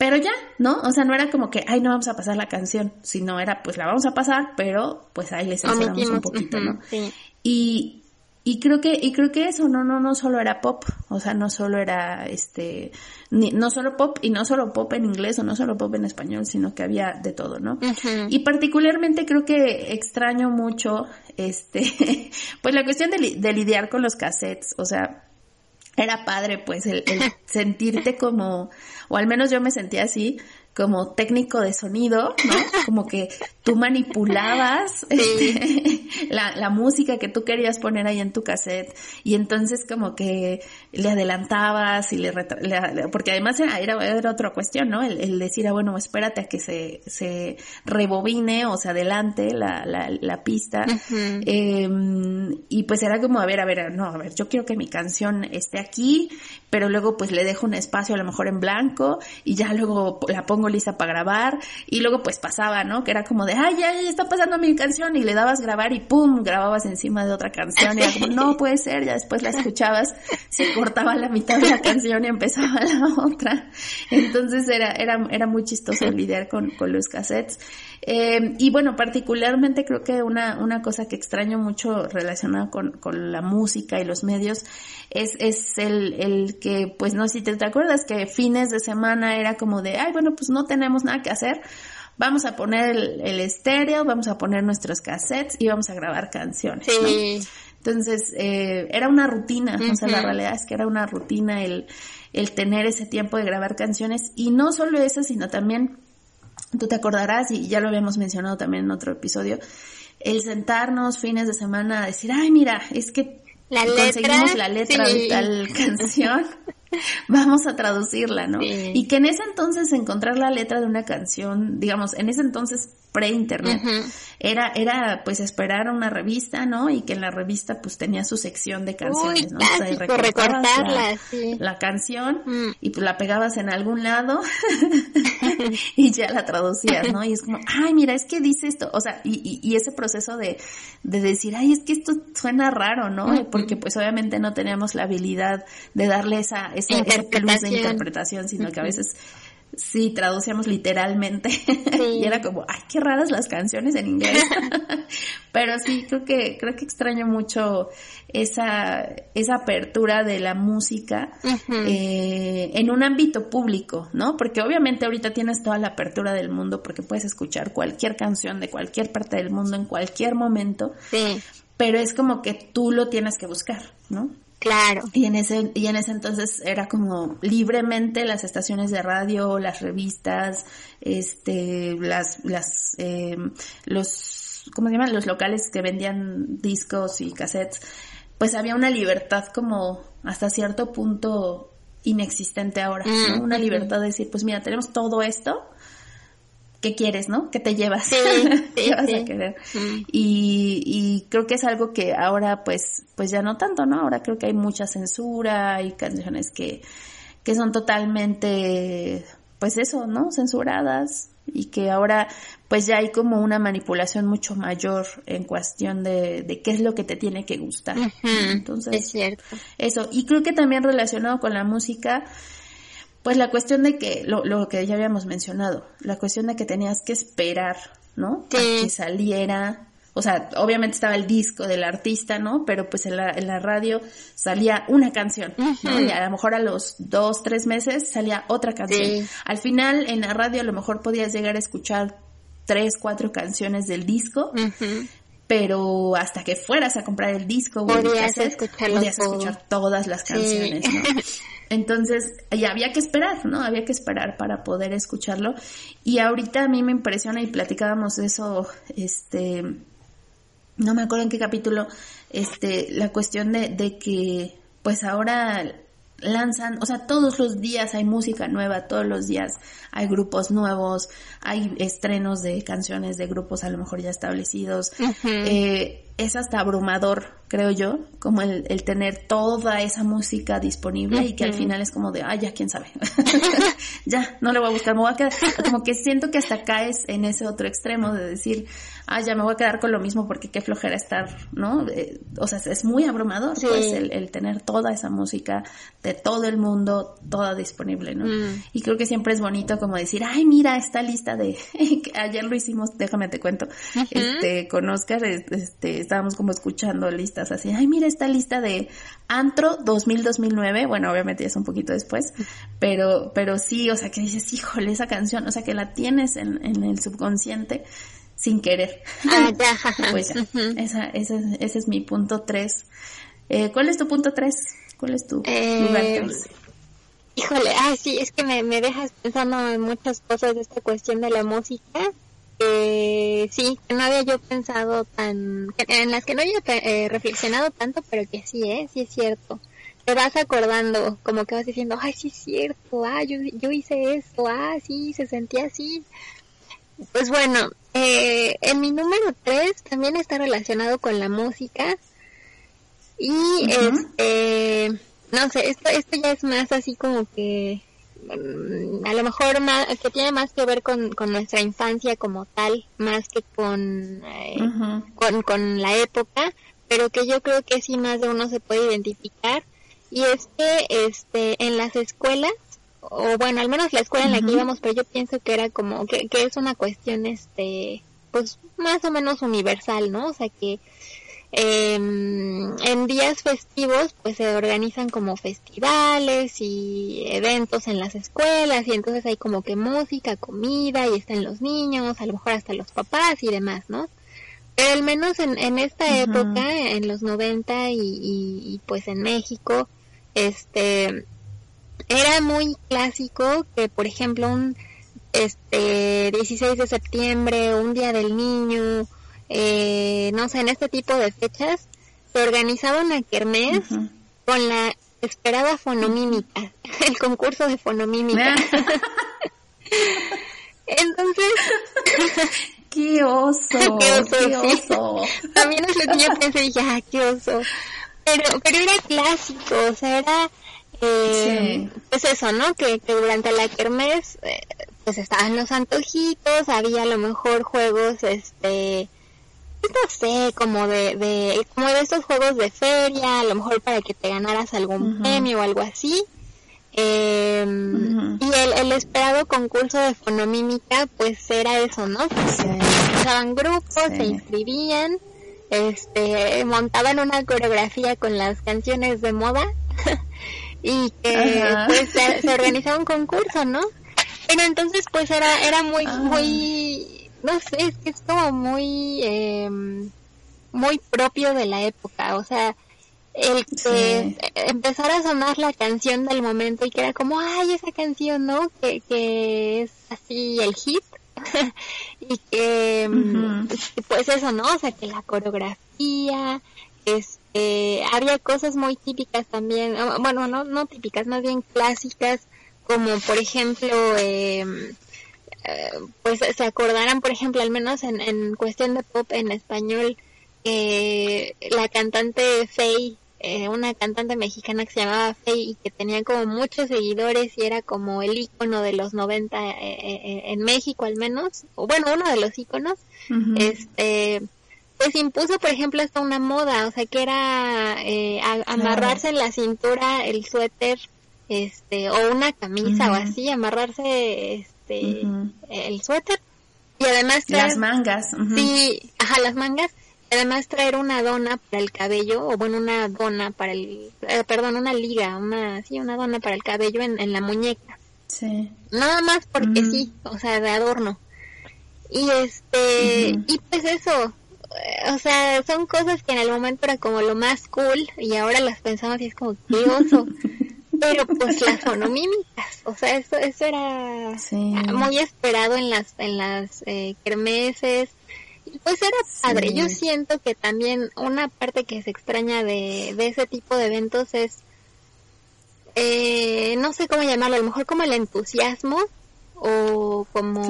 Pero ya, ¿no? O sea, no era como que, ay, no vamos a pasar la canción, sino era, pues la vamos a pasar, pero pues ahí les censuramos un poquito, ¿no? Sí. Y, y creo que y creo que eso no no no solo era pop o sea no solo era este ni, no solo pop y no solo pop en inglés o no solo pop en español sino que había de todo no y particularmente creo que extraño mucho este (laughs) pues la cuestión de, de lidiar con los cassettes o sea era padre pues el, el (laughs) sentirte como o al menos yo me sentía así como técnico de sonido, ¿no? (laughs) Como que tú manipulabas este, (laughs) la, la, música que tú querías poner ahí en tu cassette y entonces como que le adelantabas y le, porque además era, era, otra cuestión, ¿no? El, decir, ah, bueno, espérate a que se, se rebobine o se adelante la, la, la pista. Em, y pues era como, a ver, a ver, no, a ver, yo quiero que mi canción esté aquí, pero luego pues le dejo un espacio a lo mejor en blanco y ya luego la pongo lista para grabar y luego pues pasaba, ¿no? Que era como de, ay, ya, ya está pasando mi canción y le dabas grabar y pum, grababas encima de otra canción y era como, no puede ser, ya después la escuchabas, se cortaba la mitad de la canción y empezaba la otra. Entonces era, era, era muy chistoso lidiar con, con los cassettes. Eh, y bueno, particularmente creo que una, una cosa que extraño mucho relacionada con, con la música y los medios es, es el, el que, pues no sé si te, te acuerdas que fines de semana era como de, ay, bueno, pues no tenemos nada que hacer vamos a poner el, estéreo, vamos a poner nuestros cassettes y vamos a grabar canciones. Sí. Entonces, eh, era una rutina, o sea, la realidad es que era una rutina el, el tener ese tiempo de grabar canciones y no solo eso, sino también Tú te acordarás, y ya lo habíamos mencionado también en otro episodio, el sentarnos fines de semana a decir, ay, mira, es que conseguimos la letra de tal (laughs) canción (laughs) vamos a traducirla, ¿no? Y que en ese entonces encontrar la letra de una canción, digamos, en ese entonces pre-internet, era, era pues esperar a una revista, ¿no? Y que en la revista pues tenía su sección de canciones, ¿no? (laughs) o sea, recortarla, la, canción mm. y pues la pegabas en algún lado (laughs) y ya la traducías, ¿no? Y es como, ay, mira, es que dice esto, o sea, y, y, ese proceso de, de decir, ay, es que esto suena raro, ¿no? Porque pues obviamente no teníamos la habilidad de darle esa, esa, ese plus de interpretación, sino que a veces Sí, traducíamos literalmente (laughs) y era como, ay, qué raras las canciones en inglés. (laughs) Pero sí, creo que creo que extraño mucho esa esa apertura de la música eh, en un ámbito público, ¿no? Porque obviamente ahorita tienes toda la apertura del mundo porque puedes escuchar cualquier canción de cualquier parte del mundo en cualquier momento. Sí. Pero es como que tú lo tienes que buscar, ¿no? Claro. Y en ese, y en ese entonces era como libremente las estaciones de radio, las revistas, este, las, las, eh, los, ¿cómo se llaman? Los locales que vendían discos y cassettes, pues había una libertad como hasta cierto punto inexistente ahora, ¿no? Mm, una libertad de decir, pues mira, tenemos todo esto, qué quieres, ¿no? ¿Qué te llevas? Sí, (laughs) ¿Qué vas a querer? Mm. Y, y, creo que es algo que ahora pues, pues ya no tanto, ¿no? Ahora creo que hay mucha censura, hay canciones que, que son totalmente, pues eso, ¿no? Censuradas y que ahora pues ya hay como una manipulación mucho mayor en cuestión de, de qué es lo que te tiene que gustar. Entonces, es cierto. Eso, y creo que también relacionado con la música, pues la cuestión de que, lo, lo que ya habíamos mencionado, la cuestión de que tenías que esperar, ¿no? que saliera, o sea, obviamente estaba el disco del artista, ¿no? Pero pues en la, en la radio salía una canción, ¿no? Y a lo mejor a los dos, tres meses salía otra canción. Al final en la radio a lo mejor podías llegar a escuchar tres, cuatro canciones del disco, pero hasta que fueras a comprar el disco podías, podías escuchar todas las canciones, ¿no? (laughs) Entonces, y había que esperar, ¿no? Había que esperar para poder escucharlo. Y ahorita a mí me impresiona y platicábamos eso, este, no me acuerdo en qué capítulo, este, la cuestión de, de que, pues ahora lanzan, o sea, todos los días hay música nueva, todos los días hay grupos nuevos, hay estrenos de canciones de grupos a lo mejor ya establecidos. eh, es hasta abrumador, creo yo, como el, el tener toda esa música disponible y que al final es como de, ah, ya, quién sabe. (laughs) ya, no le voy a buscar, me voy a quedar. Como que siento que hasta caes en ese otro extremo de decir, ah, ya me voy a quedar con lo mismo porque qué flojera estar, ¿no? Eh, o sea, es muy abrumador, pues, el, el, tener toda esa música de todo el mundo, toda disponible, ¿no? Mm. Y creo que siempre es bonito como decir, ay, mira, esta lista de, (laughs) ayer lo hicimos, déjame te cuento, este, con Oscar, este, estábamos como escuchando listas así, ay, mira esta lista de Antro 2000-2009, bueno, obviamente ya es un poquito después, pero, pero sí, o sea, que dices, híjole, esa canción, o sea, que la tienes en, en el subconsciente sin querer. Ah, ya. (laughs) pues ya, esa, esa, ese es mi punto 3. Eh, ¿Cuál es tu punto 3? ¿Cuál es tu eh, lugar 3? Híjole, ay, sí, es que me, me dejas pensando en muchas cosas de esta cuestión de la música. Eh, sí, que no había yo pensado tan, en las que no había eh, reflexionado tanto, pero que sí, eh, sí es cierto. Te vas acordando, como que vas diciendo, ay, sí es cierto, ah, yo, yo hice esto, ah, sí, se sentía así. Pues bueno, eh, en mi número 3 también está relacionado con la música. Y este, no sé, esto, esto ya es más así como que Mm, a lo mejor más, que tiene más que ver con, con nuestra infancia como tal, más que con, eh, con, con la época, pero que yo creo que sí más de uno se puede identificar. Y es que este, en las escuelas, o bueno, al menos la escuela en la que íbamos, pero yo pienso que era como, que, que es una cuestión, este, pues más o menos universal, ¿no? O sea que eh, en días festivos pues se organizan como festivales y eventos en las escuelas y entonces hay como que música, comida y están los niños, a lo mejor hasta los papás y demás, ¿no? Pero al menos en, en esta época, en los 90 y, y, pues en México, este, era muy clásico que por ejemplo un este 16 de septiembre, un día del niño, eh, no sé, en este tipo de fechas, se organizaba una kermés con la esperaba fonomímica, (laughs) el concurso de fonomímica. (laughs) Entonces, (laughs) qué oso, qué oso. También es lo que yo pensé, dije, ah, qué oso. Pero, pero era clásico, o sea, era, eh, pues eso, ¿no? Que, que durante la kermés, eh, pues estaban los antojitos, había a lo mejor juegos, este, pues no sé, como de, de, como de estos juegos de feria, a lo mejor para que te ganaras algún premio o algo así. Eh, Y el, el, esperado concurso de fonomímica, pues era eso, ¿no? Se Estaban grupos, se inscribían, este, montaban una coreografía con las canciones de moda (laughs) y que pues se, organizaba un concurso, ¿no? Pero entonces pues era, era muy, ah. muy, no sé, es que es como muy, eh, muy propio de la época, o sea, el que empezara a sonar la canción del momento y que era como, ay, esa canción, ¿no? Que, que es así el hit. (laughs) y que, mm, pues eso, ¿no? O sea, que la coreografía, este, había cosas muy típicas también, bueno, no, no típicas, más bien clásicas, como por ejemplo, em, eh, pues se acordarán, por ejemplo, al menos en, en cuestión de pop en español, eh, la cantante Faye eh, una cantante mexicana que se llamaba Faye y que tenía como muchos seguidores y era como el icono de los 90 eh, eh, en México al menos, o bueno, uno de los iconos, este, pues impuso por ejemplo hasta una moda, o sea que era amarrarse en la cintura el suéter, este, o una camisa o así, amarrarse este, el suéter. Y además las mangas, sí, ajá, las mangas. Además traer una dona para el cabello, o bueno, una dona para el, eh, perdón, una liga, una, sí, una dona para el cabello en, en la muñeca. Sí. Nada más porque sí, o sea, de adorno. Y este, y pues eso, o sea, son cosas que en el momento era como lo más cool y ahora las pensamos y es como qué oso. Pero pues las fonomímicas, o sea, eso, eso era muy esperado en las, en las eh, kermeses, pues era padre. Yo siento que también una parte que se extraña de, de ese tipo de eventos es, eh, no sé cómo llamarlo, a lo mejor como el entusiasmo o como,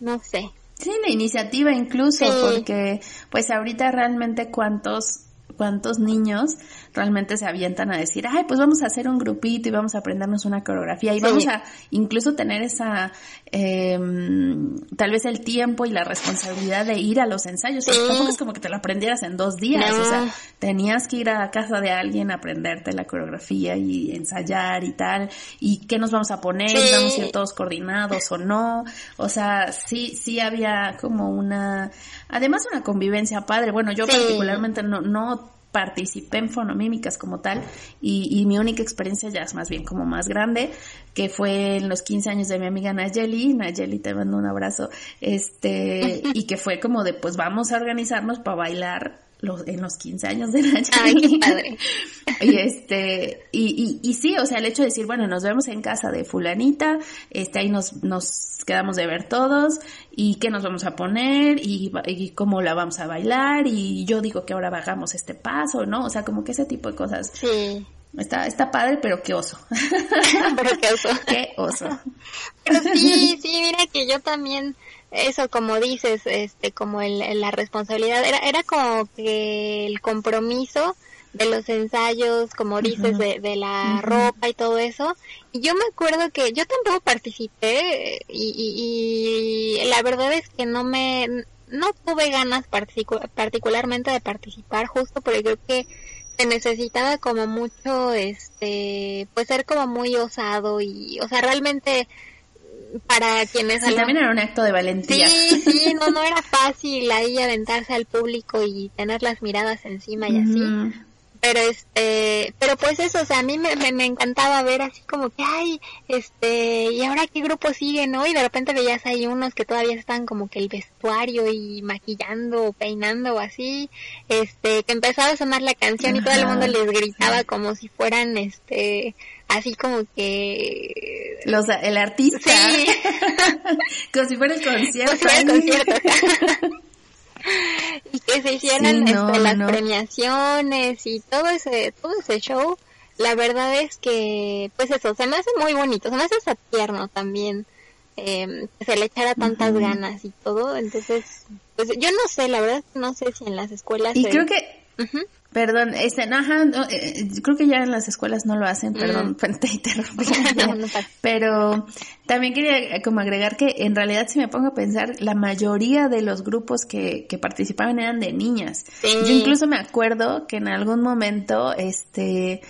no sé. Sí, la iniciativa incluso, porque pues ahorita realmente cuántos cuántos niños realmente se avientan a decir, ay, pues vamos a hacer un grupito y vamos a aprendernos una coreografía y vamos a incluso tener esa, eh, tal vez el tiempo y la responsabilidad de ir a los ensayos, porque tampoco es como que te lo aprendieras en dos días, o sea, tenías que ir a casa de alguien a aprenderte la coreografía y ensayar y tal, y qué nos vamos a poner, vamos a ir todos coordinados o no, o sea, sí, sí había como una, además una convivencia padre, bueno, yo particularmente no, no participé en fonomímicas como tal y, mi única experiencia ya es más bien como más grande, que fue en los 15 años de mi amiga Nayeli, Nayeli te mando un abrazo, este, y que fue como de pues vamos a organizarnos para bailar los, en los 15 años de Nayeli. y este, y, y, y sí, o sea, el hecho de decir, bueno, nos vemos en casa de fulanita, este, ahí nos, nos quedamos de ver todos, y qué nos vamos a poner, y, y cómo la vamos a bailar, y yo digo que ahora hagamos este paso, ¿no? O sea, como que ese tipo de cosas. Sí. Está, está padre, pero qué oso. (laughs) pero qué oso. qué oso. Pero sí, sí, mira que yo también, eso como dices, este, como el, la responsabilidad, era, era como que el compromiso de los ensayos, como dices, de, de la ropa y todo eso. Y yo me acuerdo que yo tampoco participé y, y, la verdad es que no me, no tuve ganas particularmente de participar justo porque creo que se necesitaba como mucho, este, pues ser como muy osado y, o sea, realmente para quienes... Sí, también era un acto de valentía. Sí, sí, (laughs) no, no era fácil ahí aventarse al público y tener las miradas encima y así pero este pero pues eso o sea a mí me, me, encantaba ver así como que ay este y ahora qué grupo sigue no y de repente veías ahí unos que todavía están como que el vestuario y maquillando o peinando o así este que empezaba a sonar la canción y todo el mundo les gritaba como si fueran este así como que los el artista. Sí. (laughs) como si fuera el concierto, como si fuera el concierto (laughs) y que se hicieran este, las premiaciones y todo ese todo ese show la verdad es que, pues eso, se me hace muy bonito, se me hace hasta tierno también. Eh, se le echara tantas ganas y todo, entonces, pues yo no sé, la verdad no sé si en las escuelas... Y creo que... Perdón, este, ajá, eh, creo que ya en las escuelas no lo hacen, mm. perdón, (laughs) te interrumpí. (laughs) pero también quería como agregar que en realidad si me pongo a pensar, la mayoría de los grupos que, que participaban eran de niñas. Yo incluso me acuerdo que en algún momento, este,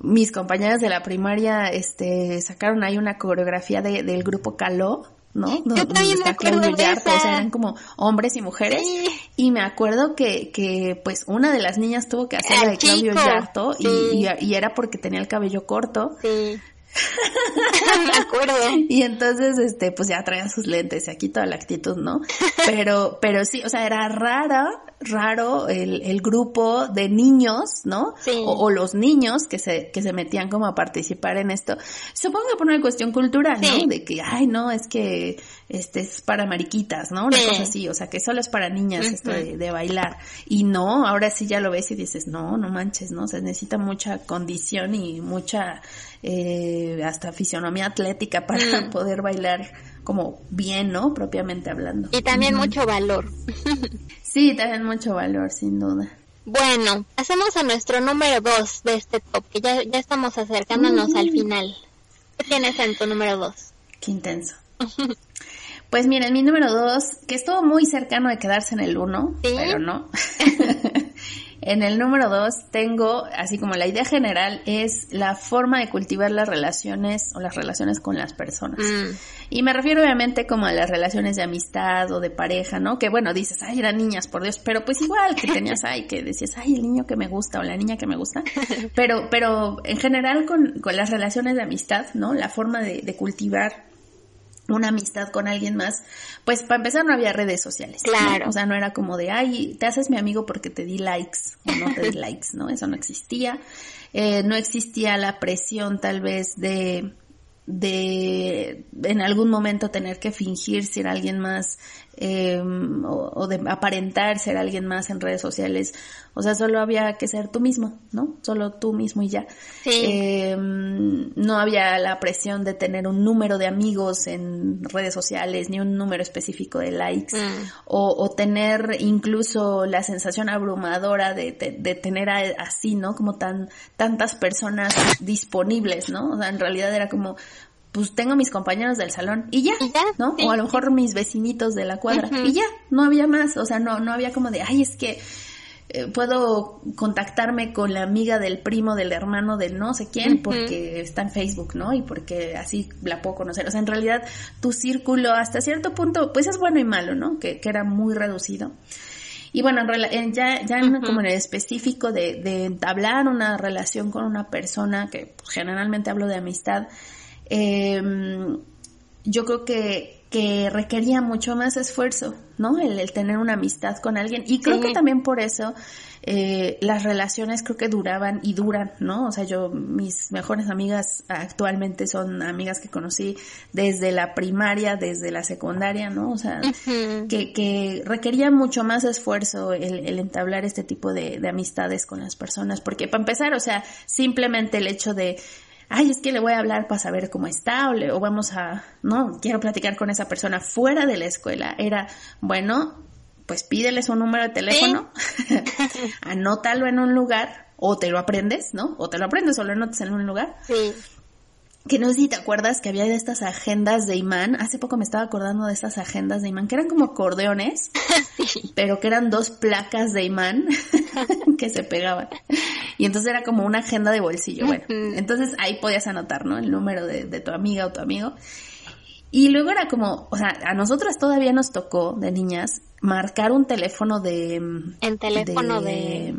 mis compañeras de la primaria, este, sacaron ahí una coreografía de, del grupo Caló ¿no? Yo también me acuerdo de esa. O sea, eran como hombres y mujeres. Y me acuerdo que, que, pues, una de las niñas tuvo que hacer la de Claudio Yarto y, y, era porque tenía el cabello corto. Sí. (laughs) me acuerdo. Y entonces, este, pues ya traía sus lentes y aquí toda la actitud, ¿no? (laughs) Pero, pero sí, o sea, era rara, raro el, el grupo de niños, ¿no? Sí. O, los niños que se, que se metían como a participar en esto. Supongo que por una cuestión cultural, ¿no? De que, ay, no, es que, este, es para mariquitas, ¿no? Una cosa así, o sea, que solo es para niñas esto de, de, bailar. Y no, ahora sí ya lo ves y dices, no, no manches, ¿no? Se necesita mucha condición y mucha, eh, hasta fisionomía atlética para poder bailar como bien, ¿no? Propiamente hablando. Y también mucho valor. sí, también mucho valor, sin duda. Bueno, pasemos a nuestro número dos de este top, que ya, ya estamos acercándonos al final. ¿Qué tienes en tu número dos? Qué intenso. Pues miren, mi número dos, que estuvo muy cercano de quedarse en el uno, pero no. (laughs) En el número dos tengo, así como la idea general, es la forma de cultivar las relaciones o las relaciones con las personas. Mm. Y me refiero obviamente como a las relaciones de amistad o de pareja, ¿no? Que bueno, dices, ay, eran niñas, por Dios, pero pues igual que tenías, ay, que decías, ay, el niño que me gusta o la niña que me gusta. (laughs) Pero, pero en general con, con las relaciones de amistad, ¿no? La forma de, de cultivar una amistad con alguien más, pues para empezar no había redes sociales. Claro. O sea, no era como de, ay, te haces mi amigo porque te di likes o no te di (laughs) likes, ¿no? Eso no existía. Eh, no existía la presión tal vez de, de en algún momento tener que fingir ser alguien más eh, o, de aparentar ser alguien más en redes sociales. O sea, solo había que ser tú mismo, ¿no? Solo tú mismo y ya. Eh, no había la presión de tener un número de amigos en redes sociales, ni un número específico de likes, mm. o, o, tener incluso la sensación abrumadora de, de, tener así, ¿no? Como tan, tantas personas disponibles, ¿no? O sea, en realidad era como, pues tengo mis compañeros del salón y ya, ¿no? O a lo mejor mis vecinitos de la cuadra y ya, no había más, o sea, no, no había como de, ay, es que eh, puedo contactarme con la amiga del primo, del hermano, del no sé quién, porque está en Facebook, ¿no? Y porque así la puedo conocer. O sea, en realidad tu círculo hasta cierto punto, pues es bueno y malo, ¿no? Que, que era muy reducido. Y bueno, en, ya, ya como en el específico de, de entablar una relación con una persona, que pues, generalmente hablo de amistad, eh, yo creo que, que requería mucho más esfuerzo, ¿no? El, tener una amistad con alguien. Y creo que también por eso eh, las relaciones creo que duraban y duran, ¿no? O sea, yo, mis mejores amigas actualmente son amigas que conocí desde la primaria, desde la secundaria, ¿no? O sea, que, que requería mucho más esfuerzo el, el entablar este tipo de, de amistades con las personas. Porque para empezar, o sea, simplemente el hecho de ay, es que le voy a hablar para saber cómo está o, o vamos a, no, quiero platicar con esa persona fuera de la escuela. Era, bueno, pues pídele su número de teléfono, (laughs) anótalo en un lugar o te lo aprendes, ¿no? O te lo aprendes o lo anotas en un lugar. Sí que no sé si te acuerdas que había de estas agendas de imán, hace poco me estaba acordando de estas agendas de imán, que eran como acordeones, (laughs) pero que eran dos placas de imán (laughs) que se pegaban. Y entonces era como una agenda de bolsillo. Bueno, entonces ahí podías anotar, ¿no? El número de, tu amiga o tu amigo. Y luego era como, o sea, a nosotras todavía nos tocó de niñas marcar un teléfono de... El teléfono de...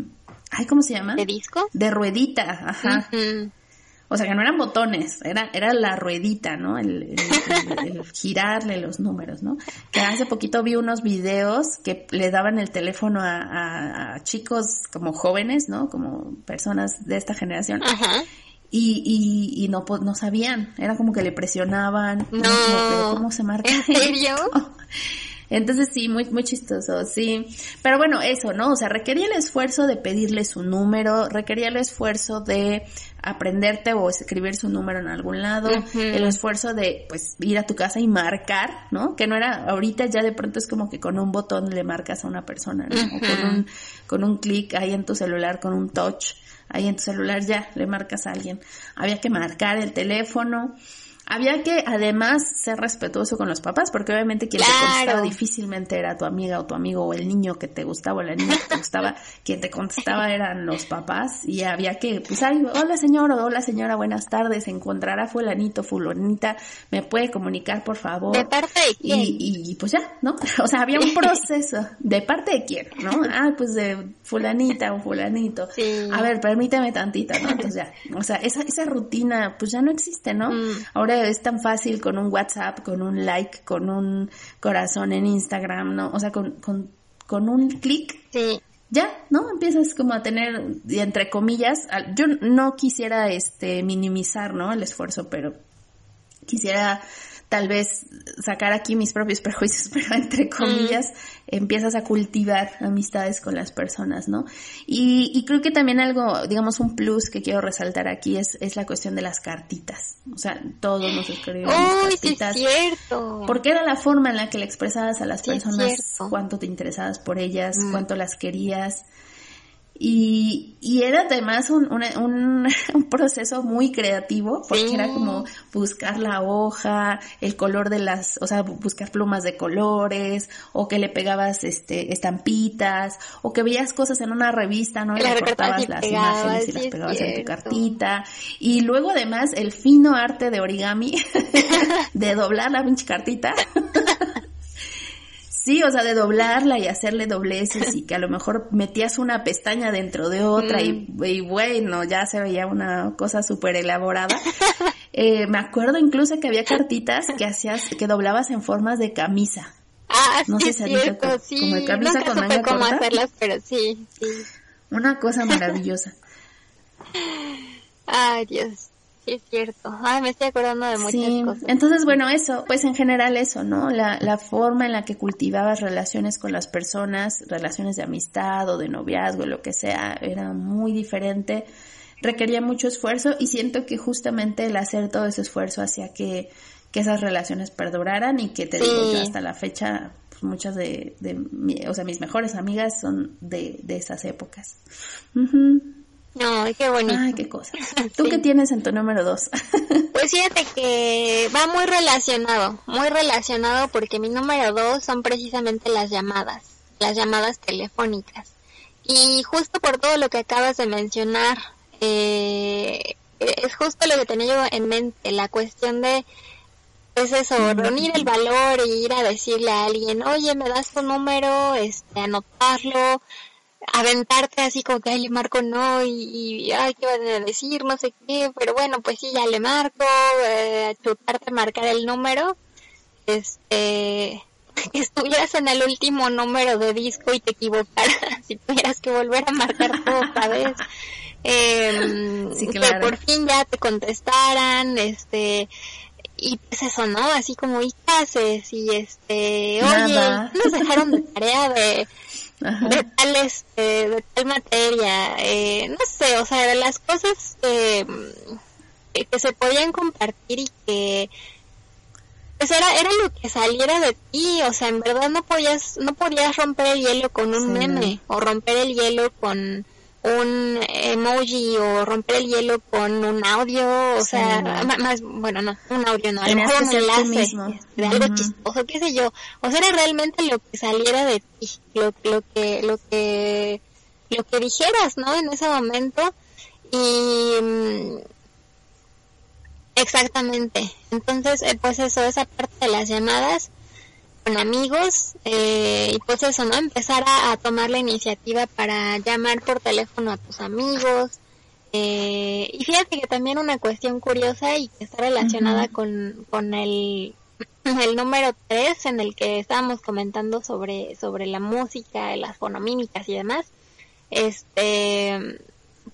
Ay, ¿cómo se llama? ¿De disco? De ruedita, ajá. O sea, que no eran botones, era, era la ruedita, ¿no? El, girarle los números, ¿no? Que hace poquito vi unos videos que le daban el teléfono a, chicos como jóvenes, ¿no? Como personas de esta generación. Ajá. Y, y, y no, no sabían, era como que le presionaban. No. ¿Cómo se marca? ¿En serio? Entonces sí, muy, muy chistoso, sí. Pero bueno, eso, ¿no? O sea, requería el esfuerzo de pedirle su número, requería el esfuerzo de aprenderte o escribir su número en algún lado, el esfuerzo de pues ir a tu casa y marcar, ¿no? Que no era, ahorita ya de pronto es como que con un botón le marcas a una persona, ¿no? O con un, con un clic ahí en tu celular, con un touch, ahí en tu celular ya le marcas a alguien. Había que marcar el teléfono, había que además ser respetuoso con los papás, porque obviamente quien te contestaba difícilmente era tu amiga o tu amigo o el niño que te gustaba o la niña que te gustaba, (laughs) quien te contestaba eran los papás y había que, pues, ay, hola señor o hola señora, buenas tardes, encontrará fulanito, fulanita, me puede comunicar por favor. ¿De parte de quién? Y, pues ya, ¿no? (laughs) O sea, había un proceso. ¿De parte de quién? ¿No? (laughs) Ah, pues de fulanita o fulanito. A ver, permíteme tantito, ¿no? Entonces ya, o sea, esa, esa rutina pues ya no existe, ¿no? Mm. Ahora es tan fácil con un WhatsApp, con un like, con un corazón en Instagram, ¿no? O sea, con, con, con un clic. Sí. Ya, ¿no? Empiezas como a tener, entre comillas, yo no quisiera este minimizar, ¿no? El esfuerzo, pero quisiera tal vez sacar aquí mis propios prejuicios, (laughs) pero entre mm. comillas, empiezas a cultivar amistades con las personas, ¿no? Y, y, creo que también algo, digamos, un plus que quiero resaltar aquí es, es la cuestión de las cartitas. O sea, todos nos escribimos cartitas. Sí es cierto. Porque era la forma en la que le expresabas a las personas cuánto te interesabas por ellas, mm. cuánto las querías. Y, y era además un, un, (laughs) un, proceso muy creativo, porque era como buscar la hoja, el color de las, o sea, buscar plumas de colores, o que le pegabas este estampitas, o que veías cosas en una revista, ¿no? Y le cortabas las imágenes y las pegabas en tu cartita. Y luego además el fino arte de origami, (laughs) de doblar la pinche cartita. (laughs) Sí, o sea, de doblarla y hacerle dobleces y que a lo mejor metías una pestaña dentro de otra y, mm. bueno, ya se veía una cosa súper elaborada. Eh, me acuerdo incluso que había cartitas que hacías, que doblabas en formas de camisa. Ah, no sé si cierto, sí. como de camisa con manga cómo hacerlas, pero sí, sí. Una cosa maravillosa. Ay, Dios es cierto. Ay, me estoy acordando de muchas cosas. Entonces, bueno, eso, pues en general eso, ¿no? La, la forma en la que cultivabas relaciones con las personas, relaciones de amistad o de noviazgo, lo que sea, era muy diferente. Requería mucho esfuerzo y siento que justamente el hacer todo ese esfuerzo hacía que, que esas relaciones perduraran y que te digo yo hasta la fecha pues muchas de, de, o sea, mis mejores amigas son de, de esas épocas. No, qué bonito. Ay, qué cosa. (laughs) ¿Tú qué tienes en tu número dos? (laughs) pues fíjate que va muy relacionado, muy relacionado porque mi número dos son precisamente las llamadas, las llamadas telefónicas. Y justo por todo lo que acabas de mencionar, eh, es justo lo que tenía yo en mente, la cuestión de, pues eso, reunir el valor e ir a decirle a alguien, oye, me das tu número, este, anotarlo, aventarte así como que, ay, le marco no, y, ay, ¿qué van a decir? No sé qué, pero bueno, pues sí, ya le marco, eh, chutarte, marcar el número, este, que (laughs) estuvieras en el último número de disco y te equivocaras, (laughs) si tuvieras que volver a marcar todo otra vez. Eh, que por fin ya te contestaran, este, y pues eso, ¿no? Así como, ¿y qué haces? Y este, oye, nos dejaron de tarea de, de tal este, de tal materia eh, no sé o sea de las cosas que, que se podían compartir y que pues era era lo que saliera de ti o sea en verdad no podías no podías romper el hielo con un meme o romper el hielo con un emoji o romper el hielo con un audio, o sea, más, bueno, no, un audio no, a lo mejor un enlace de algo chistoso, qué sé yo, o sea, era realmente lo que saliera de ti, lo, lo que, lo que, lo que dijeras, ¿no? En ese momento. Y mm, exactamente, entonces, eh, pues eso, esa parte de las llamadas, con amigos eh, y pues eso, ¿no? Empezar a, tomar la iniciativa para llamar por teléfono a tus amigos. Eh, y fíjate que también una cuestión curiosa y que está relacionada con, con el, (clears throat) el número 3 en el que estábamos comentando sobre, sobre la música, las fonomímicas y demás. Este,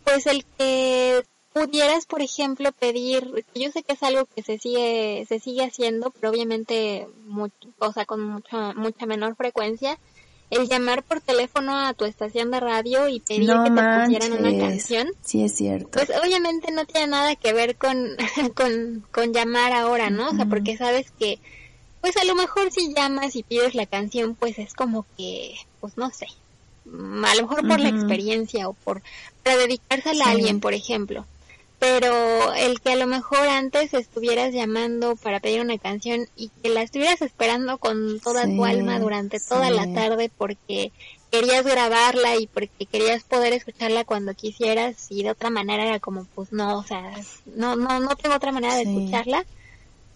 pues el que pudieras, por ejemplo, pedir, yo sé que es algo que se sigue, se sigue haciendo, pero obviamente, mucho, o sea, con mucha, mucha menor frecuencia, el llamar por teléfono a tu estación de radio y pedir que te pusieran una canción. Sí, es cierto. Pues obviamente no tiene nada que ver con, (laughs) con, con llamar ahora, ¿no? O sea, porque sabes que, pues a lo mejor si llamas y pides la canción, pues es como que, pues no sé, a lo mejor por la experiencia o por para dedicársela a alguien, por ejemplo. Pero el que a lo mejor antes estuvieras llamando para pedir una canción y que la estuvieras esperando con toda tu alma durante toda la tarde porque querías grabarla y porque querías poder escucharla cuando quisieras y de otra manera era como pues no, o sea, no no no tengo otra manera de escucharla.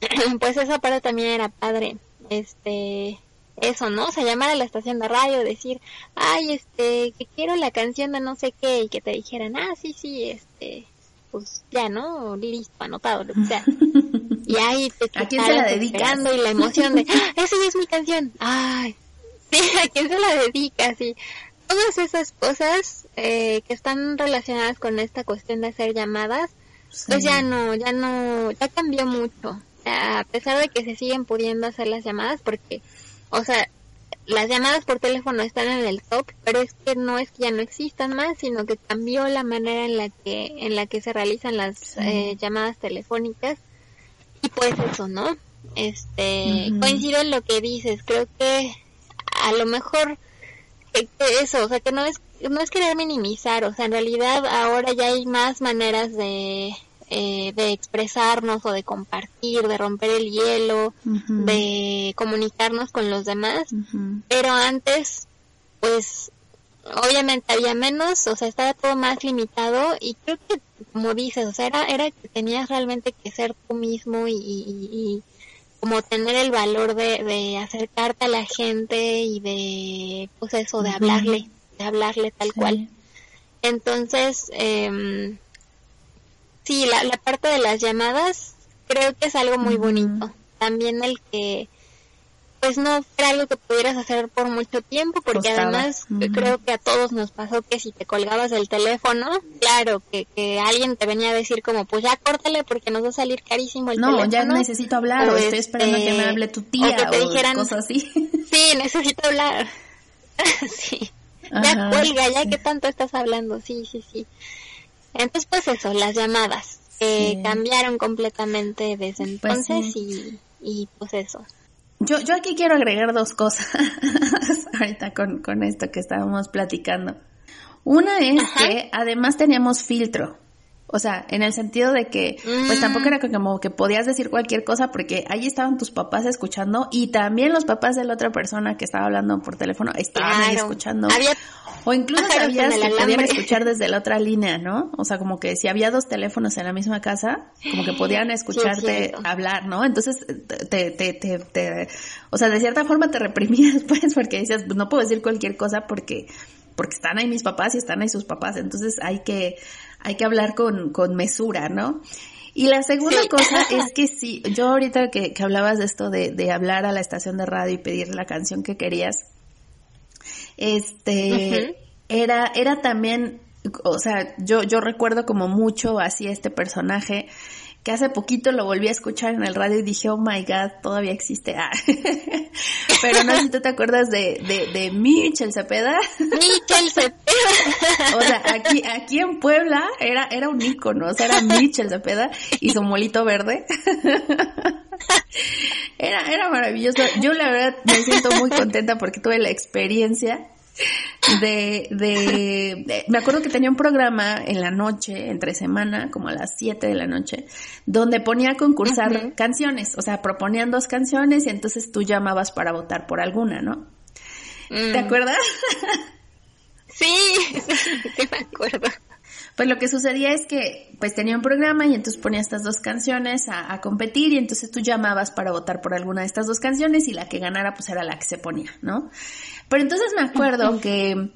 (clears throat) pues esa parte también era padre. Este, eso, ¿no? O sea, llamar a la estación de radio, decir, ay, este, que quiero la canción de no sé qué, y que te dijeran, ah, sí, sí, este, pues ya, ¿no? Listo, anotado, lo que sea. (laughs) Y ahí te ¿A quién se la y la emoción de, ah, esa es mi canción, ay, (laughs) sí, ¿a quién se la dedicas? Y todas esas cosas eh, que están relacionadas con esta cuestión de hacer llamadas, pues ya no, ya no, ya cambió mucho. A pesar de que se siguen pudiendo hacer las llamadas, porque o sea, las llamadas por teléfono están en el top, pero es que no es que ya no existan más, sino que cambió la manera en la que en la que se realizan las eh, llamadas telefónicas. Y pues eso, ¿no? Este, coincido en lo que dices, creo que a lo mejor que eso, o sea, que no es no es querer minimizar, o sea, en realidad ahora ya hay más maneras de eh, de expresarnos o de compartir, de romper el hielo, de comunicarnos con los demás, pero antes, pues, obviamente había menos, o sea, estaba todo más limitado y creo que, como dices, o sea, era, era que tenías realmente que ser tú mismo y, como tener el valor de, de, acercarte a la gente y de, pues eso, de hablarle, de hablarle tal cual. Entonces, eh, sí, la, la parte de las llamadas creo que es algo muy bonito. También el que pues no era algo que pudieras hacer por mucho tiempo, porque además creo que a todos nos pasó que si te colgabas el teléfono, claro, que, que alguien te venía a decir como, pues ya córtale porque nos va a salir carísimo el teléfono. No, ya necesito hablar, o, estoy esperando que me este, hable tu tía, o, que te dijeran, cosas así. (laughs) Sí, necesito hablar. (laughs) sí. Ya cuelga, ya que tanto estás hablando, sí, sí, sí. Entonces, pues eso, las llamadas eh, cambiaron completamente desde pues entonces y, y pues eso. Yo, yo aquí quiero agregar dos cosas (laughs) ahorita con, con esto que estábamos platicando. Una es que además teníamos filtro. O sea, en el sentido de que, pues tampoco era como que podías decir cualquier cosa porque ahí estaban tus papás escuchando y también los papás de la otra persona que estaba hablando por teléfono estaban ahí escuchando. o incluso sabías que podían escuchar desde la otra línea, ¿no? O sea, como que si había dos teléfonos en la misma casa, como que podían escucharte hablar, ¿no? Entonces, te, te, te, te, o sea, de cierta forma te reprimías, (laughs) pues, porque decías, no puedo decir cualquier cosa porque porque están ahí mis papás y están ahí sus papás, entonces hay que, hay que hablar con, con mesura, ¿no? Y la segunda cosa (laughs) es que sí, yo ahorita que, que hablabas de esto de, de, hablar a la estación de radio y pedir la canción que querías, este, era, era también, o sea, yo, yo recuerdo como mucho así este personaje que hace poquito lo volví a escuchar en el radio y dije, oh my god, todavía existe. Ah. (laughs) Pero no sé si tú te acuerdas de, de, de Mitchell Cepeda. Mitchell Cepeda. o sea, aquí, aquí en Puebla era, era un ícono, o sea, era Mitchell Cepeda y su molito verde. (laughs) era, era maravilloso. Yo la verdad me siento muy contenta porque tuve la experiencia de, de, me acuerdo que tenía un programa en la noche, entre semana, como a las 7 de la noche, donde ponía a concursar canciones, o sea, proponían dos canciones y entonces tú llamabas para votar por alguna, ¿no? ¿Te mm. acuerdas? sí, (laughs) sí me acuerdo. Pues lo que sucedía es que pues tenía un programa y entonces ponía estas dos canciones a, a, competir y entonces tú llamabas para votar por alguna de estas dos canciones y la que ganara pues era la que se ponía, ¿no? Pero entonces me acuerdo que,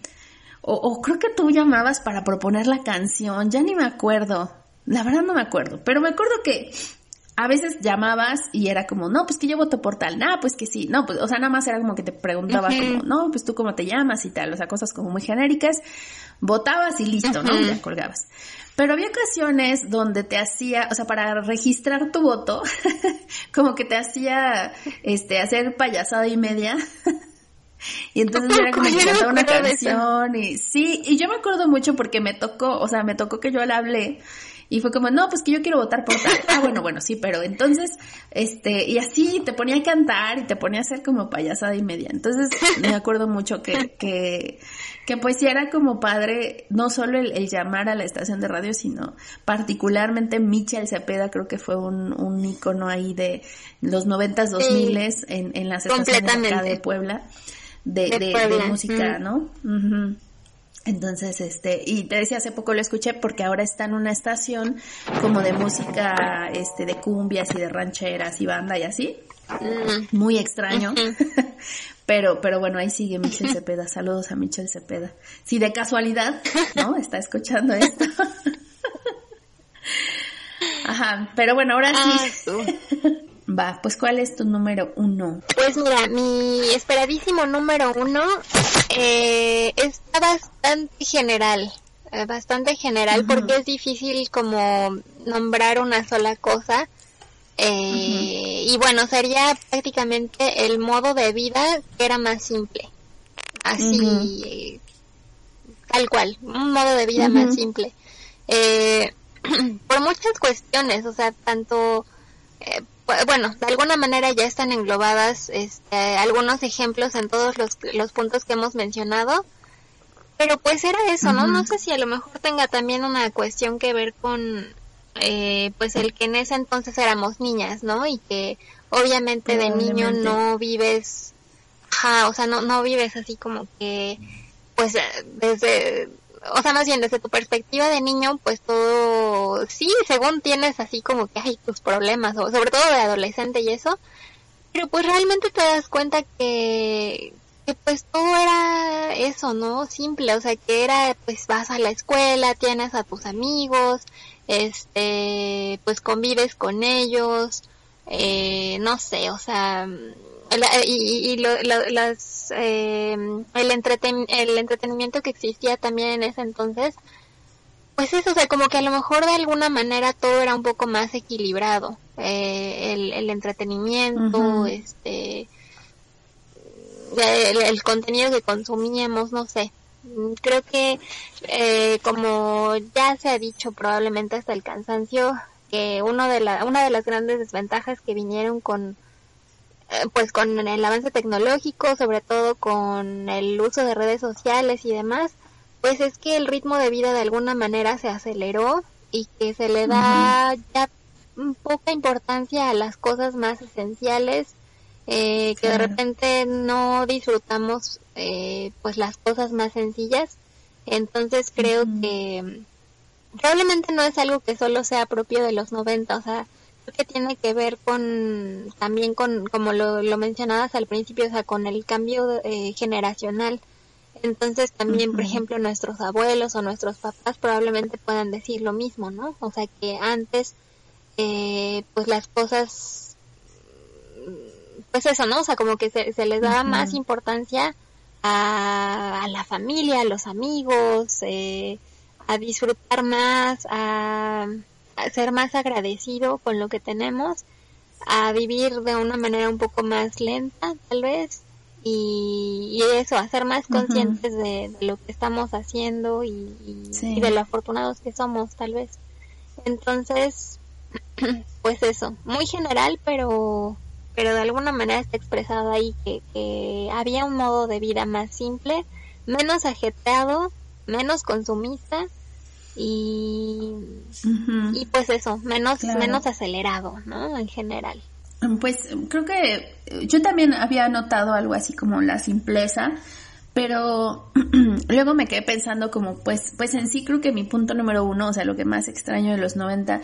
o, o creo que tú llamabas para proponer la canción, ya ni me acuerdo, la verdad no me acuerdo, pero me acuerdo que a veces llamabas y era como, no, pues que yo voto por tal, no, pues que sí, no, pues, o sea, nada más era como que te preguntaba como, no, pues tú cómo te llamas y tal, o sea, cosas como muy genéricas, votabas y listo, ¿no? Ya colgabas. Pero había ocasiones donde te hacía, o sea, para registrar tu voto, (laughs) como que te hacía, este, hacer payasada y media. (laughs) y entonces era como que cantaba una canción y sí, y yo me acuerdo mucho porque me tocó, o sea, me tocó que yo le hablé y fue como, no, pues que yo quiero votar por tal. Ah, bueno, bueno, sí, pero entonces, este, y así te ponía a cantar y te ponía a hacer como payasada y media. Entonces, me acuerdo mucho que, que, que pues sí era como padre, no solo el, llamar a la estación de radio, sino particularmente Michel Cepeda, creo que fue un, un icono ahí de los noventas, dos miles en, en las estaciones de acá de Puebla, de, de, música, ¿no? Entonces, este, y te decía hace poco lo escuché porque ahora está en una estación como de música, este, de cumbias y de rancheras y banda y así. Mm. Muy extraño. (laughs) pero, pero bueno, ahí sigue Michel (laughs) Cepeda. Saludos a Michel Cepeda. Si de casualidad, ¿no? (laughs) Está escuchando esto. Ajá, pero bueno, ahora sí. Va, pues ¿cuál es tu número uno? Pues mira, mi esperadísimo número uno eh, está bastante general, eh, bastante general porque es difícil como nombrar una sola cosa. Eh, y bueno, sería prácticamente el modo de vida que era más simple. Así, tal cual, un modo de vida más simple. (clears throat) por muchas cuestiones, o sea, tanto bueno, de alguna manera ya están englobadas este, algunos ejemplos en todos los, los puntos que hemos mencionado. Pero pues era eso, ¿no? No sé si a lo mejor tenga también una cuestión que ver con, eh, pues el que en ese entonces éramos niñas, ¿no? Y que obviamente de niño no vives, o sea, no, no vives así como que, pues desde o sea, más bien desde tu perspectiva de niño, pues todo, sí, según tienes así como que hay tus problemas, o sobre todo de adolescente y eso, pero pues realmente te das cuenta que, que pues todo era eso, ¿no? Simple, o sea, que era pues vas a la escuela, tienes a tus amigos, este, pues convives con ellos, eh, no sé, o sea, y, y las, eh, el, entreten, el entretenimiento que existía también en ese entonces, pues eso, o sea, como que a lo mejor de alguna manera todo era un poco más equilibrado. Eh, el, el, entretenimiento, este, el, el, contenido que consumíamos, no sé. Creo que, eh, como ya se ha dicho probablemente hasta el cansancio, que uno de la, una de las grandes desventajas que vinieron con eh, pues con el avance tecnológico, sobre todo con el uso de redes sociales y demás, pues es que el ritmo de vida de alguna manera se aceleró y que se le da ya poca importancia a las cosas más esenciales, eh, que de repente no disfrutamos eh, pues las cosas más sencillas. Entonces creo que probablemente no es algo que solo sea propio de los 90, o sea, que tiene que ver con también con como lo, lo mencionabas al principio o sea con el cambio eh, generacional. Entonces también por ejemplo nuestros abuelos o nuestros papás probablemente puedan decir lo mismo no o sea que antes eh, pues las cosas pues eso no o sea como que se, se les daba más importancia a, a, la familia a los amigos eh, a disfrutar más a ser más agradecido con lo que tenemos, a vivir de una manera un poco más lenta, tal vez, y, eso, a ser más conscientes de, lo que estamos haciendo y, de lo afortunados que somos, tal vez. Entonces, (clears throat) pues eso, muy general, pero pero de alguna manera está expresado ahí que, que había un modo de vida más simple, menos ajetreado, menos consumista y, y pues eso, menos, menos acelerado, ¿no? En general. Pues creo que yo también había notado algo así como la simpleza, pero (clears throat) luego me quedé pensando como pues, pues en sí creo que mi punto número uno, o sea, lo que más extraño de los 90,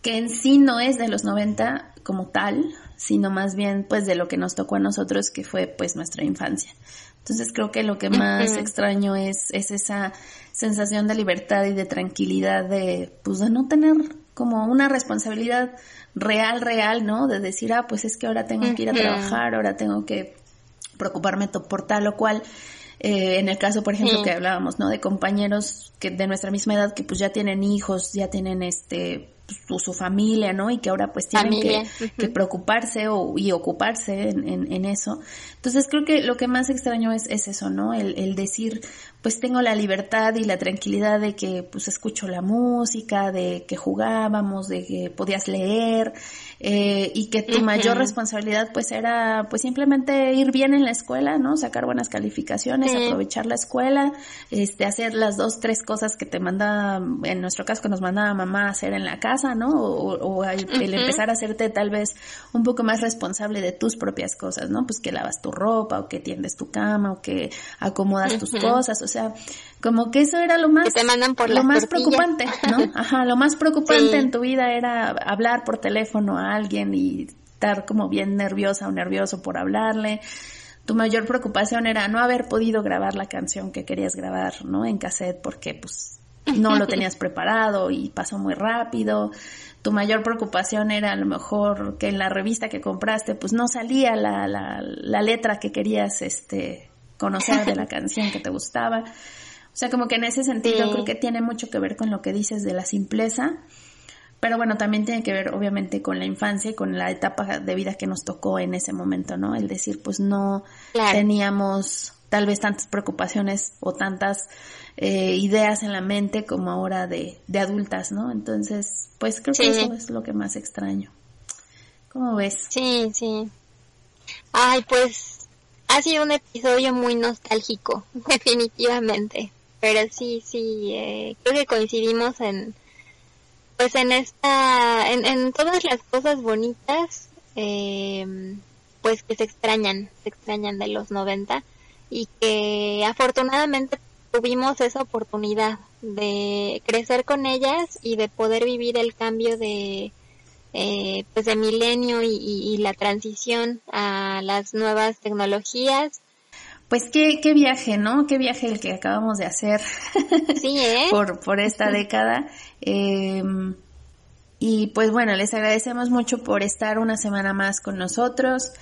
que en sí no es de los 90 como tal, sino más bien pues de lo que nos tocó a nosotros que fue pues nuestra infancia. Entonces creo que lo que más extraño es, es esa sensación de libertad y de tranquilidad de, pues de no tener como una responsabilidad real, real, ¿no? De decir, ah, pues es que ahora tengo que ir a trabajar, ahora tengo que preocuparme por tal o cual. Eh, en el caso, por ejemplo, que hablábamos, ¿no? De compañeros que de nuestra misma edad que pues ya tienen hijos, ya tienen este su, familia, ¿no? Y que ahora pues tienen que, preocuparse o, y ocuparse en, en, eso. Entonces creo que lo que más extraño es, es eso, ¿no? El, el, decir, pues tengo la libertad y la tranquilidad de que pues escucho la música, de que jugábamos, de que podías leer, eh, y que tu mayor responsabilidad pues era pues simplemente ir bien en la escuela, ¿no? Sacar buenas calificaciones, aprovechar la escuela, este, hacer las dos, tres cosas que te mandaba, en nuestro caso que nos mandaba mamá a hacer en la casa, ¿no? O, el, empezar a hacerte tal vez un poco más responsable de tus propias cosas, ¿no? Pues que lavas tu ropa o que tiendes tu cama o que acomodas tus cosas, o sea, como que eso era lo más, lo más preocupante, ¿no? (laughs) Ajá, lo más preocupante en tu vida era hablar por teléfono a alguien y estar como bien nerviosa o nervioso por hablarle. Tu mayor preocupación era no haber podido grabar la canción que querías grabar, ¿no? En cassette porque pues no lo tenías (laughs) preparado y pasó muy rápido. Tu mayor preocupación era a lo mejor que en la revista que compraste pues no salía la, la, la letra que querías este conocer de la (laughs) canción que te gustaba. O sea, como que en ese sentido creo que tiene mucho que ver con lo que dices de la simpleza pero bueno, también tiene que ver obviamente con la infancia y con la etapa de vida que nos tocó en ese momento, ¿no? El decir, pues no teníamos tal vez tantas preocupaciones o tantas eh, ideas en la mente como ahora de, de adultas, ¿no? Entonces, pues creo que eso es lo que más extraño. ¿Cómo ves? Sí, sí. Ay, pues ha sido un episodio muy nostálgico, (laughs) definitivamente. Pero sí, sí, eh, creo que coincidimos en, pues en esta, en, todas las cosas bonitas, eh, pues que se extrañan, se extrañan de los 90 y que afortunadamente tuvimos esa oportunidad de crecer con ellas y de poder vivir el cambio de eh, pues de milenio y, la transición a las nuevas tecnologías pues qué, qué viaje, ¿no? Qué viaje el que acabamos de hacer (laughs) sí, ¿eh? por, por esta (laughs) década. Em, y pues bueno, les agradecemos mucho por estar una semana más con nosotros,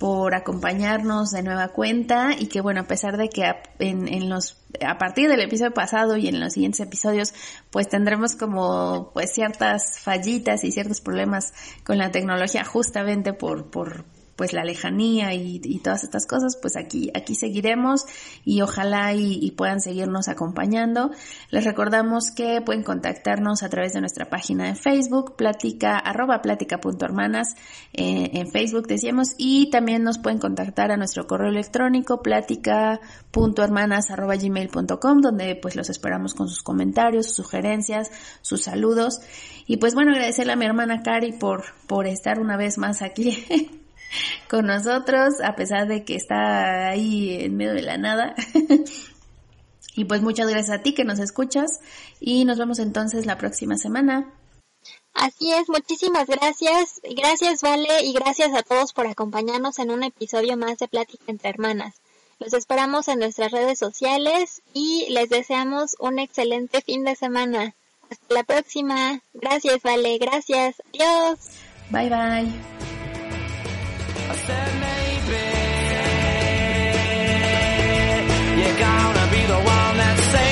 por acompañarnos de nueva cuenta y que bueno, a pesar de que en, en los, a partir del episodio pasado y en los siguientes episodios, pues tendremos como pues ciertas fallitas y ciertos problemas con la tecnología justamente por, por, pues la lejanía y, todas estas cosas, pues aquí, aquí seguiremos y ojalá y, puedan seguirnos acompañando. Les recordamos que pueden contactarnos a través de nuestra página de Facebook, plática, arroba plática.hermanas eh, en Facebook decíamos y también nos pueden contactar a nuestro correo electrónico plática.hermanas arroba donde pues los esperamos con sus comentarios, sus sugerencias, sus saludos y pues bueno agradecerle a mi hermana Cari por, por estar una vez más aquí (laughs) (laughs) con nosotros, a pesar de que está ahí en medio de la nada. (laughs) y pues muchas gracias a ti que nos escuchas y nos vemos entonces la próxima semana. Así es, muchísimas gracias. Gracias, Vale, y gracias a todos por acompañarnos en un episodio más de Plática entre Hermanas. Los esperamos en nuestras redes sociales y les deseamos un excelente fin de semana. Hasta la próxima. Gracias, Vale. Gracias. Adiós. Bye, bye. gonna be the one that saves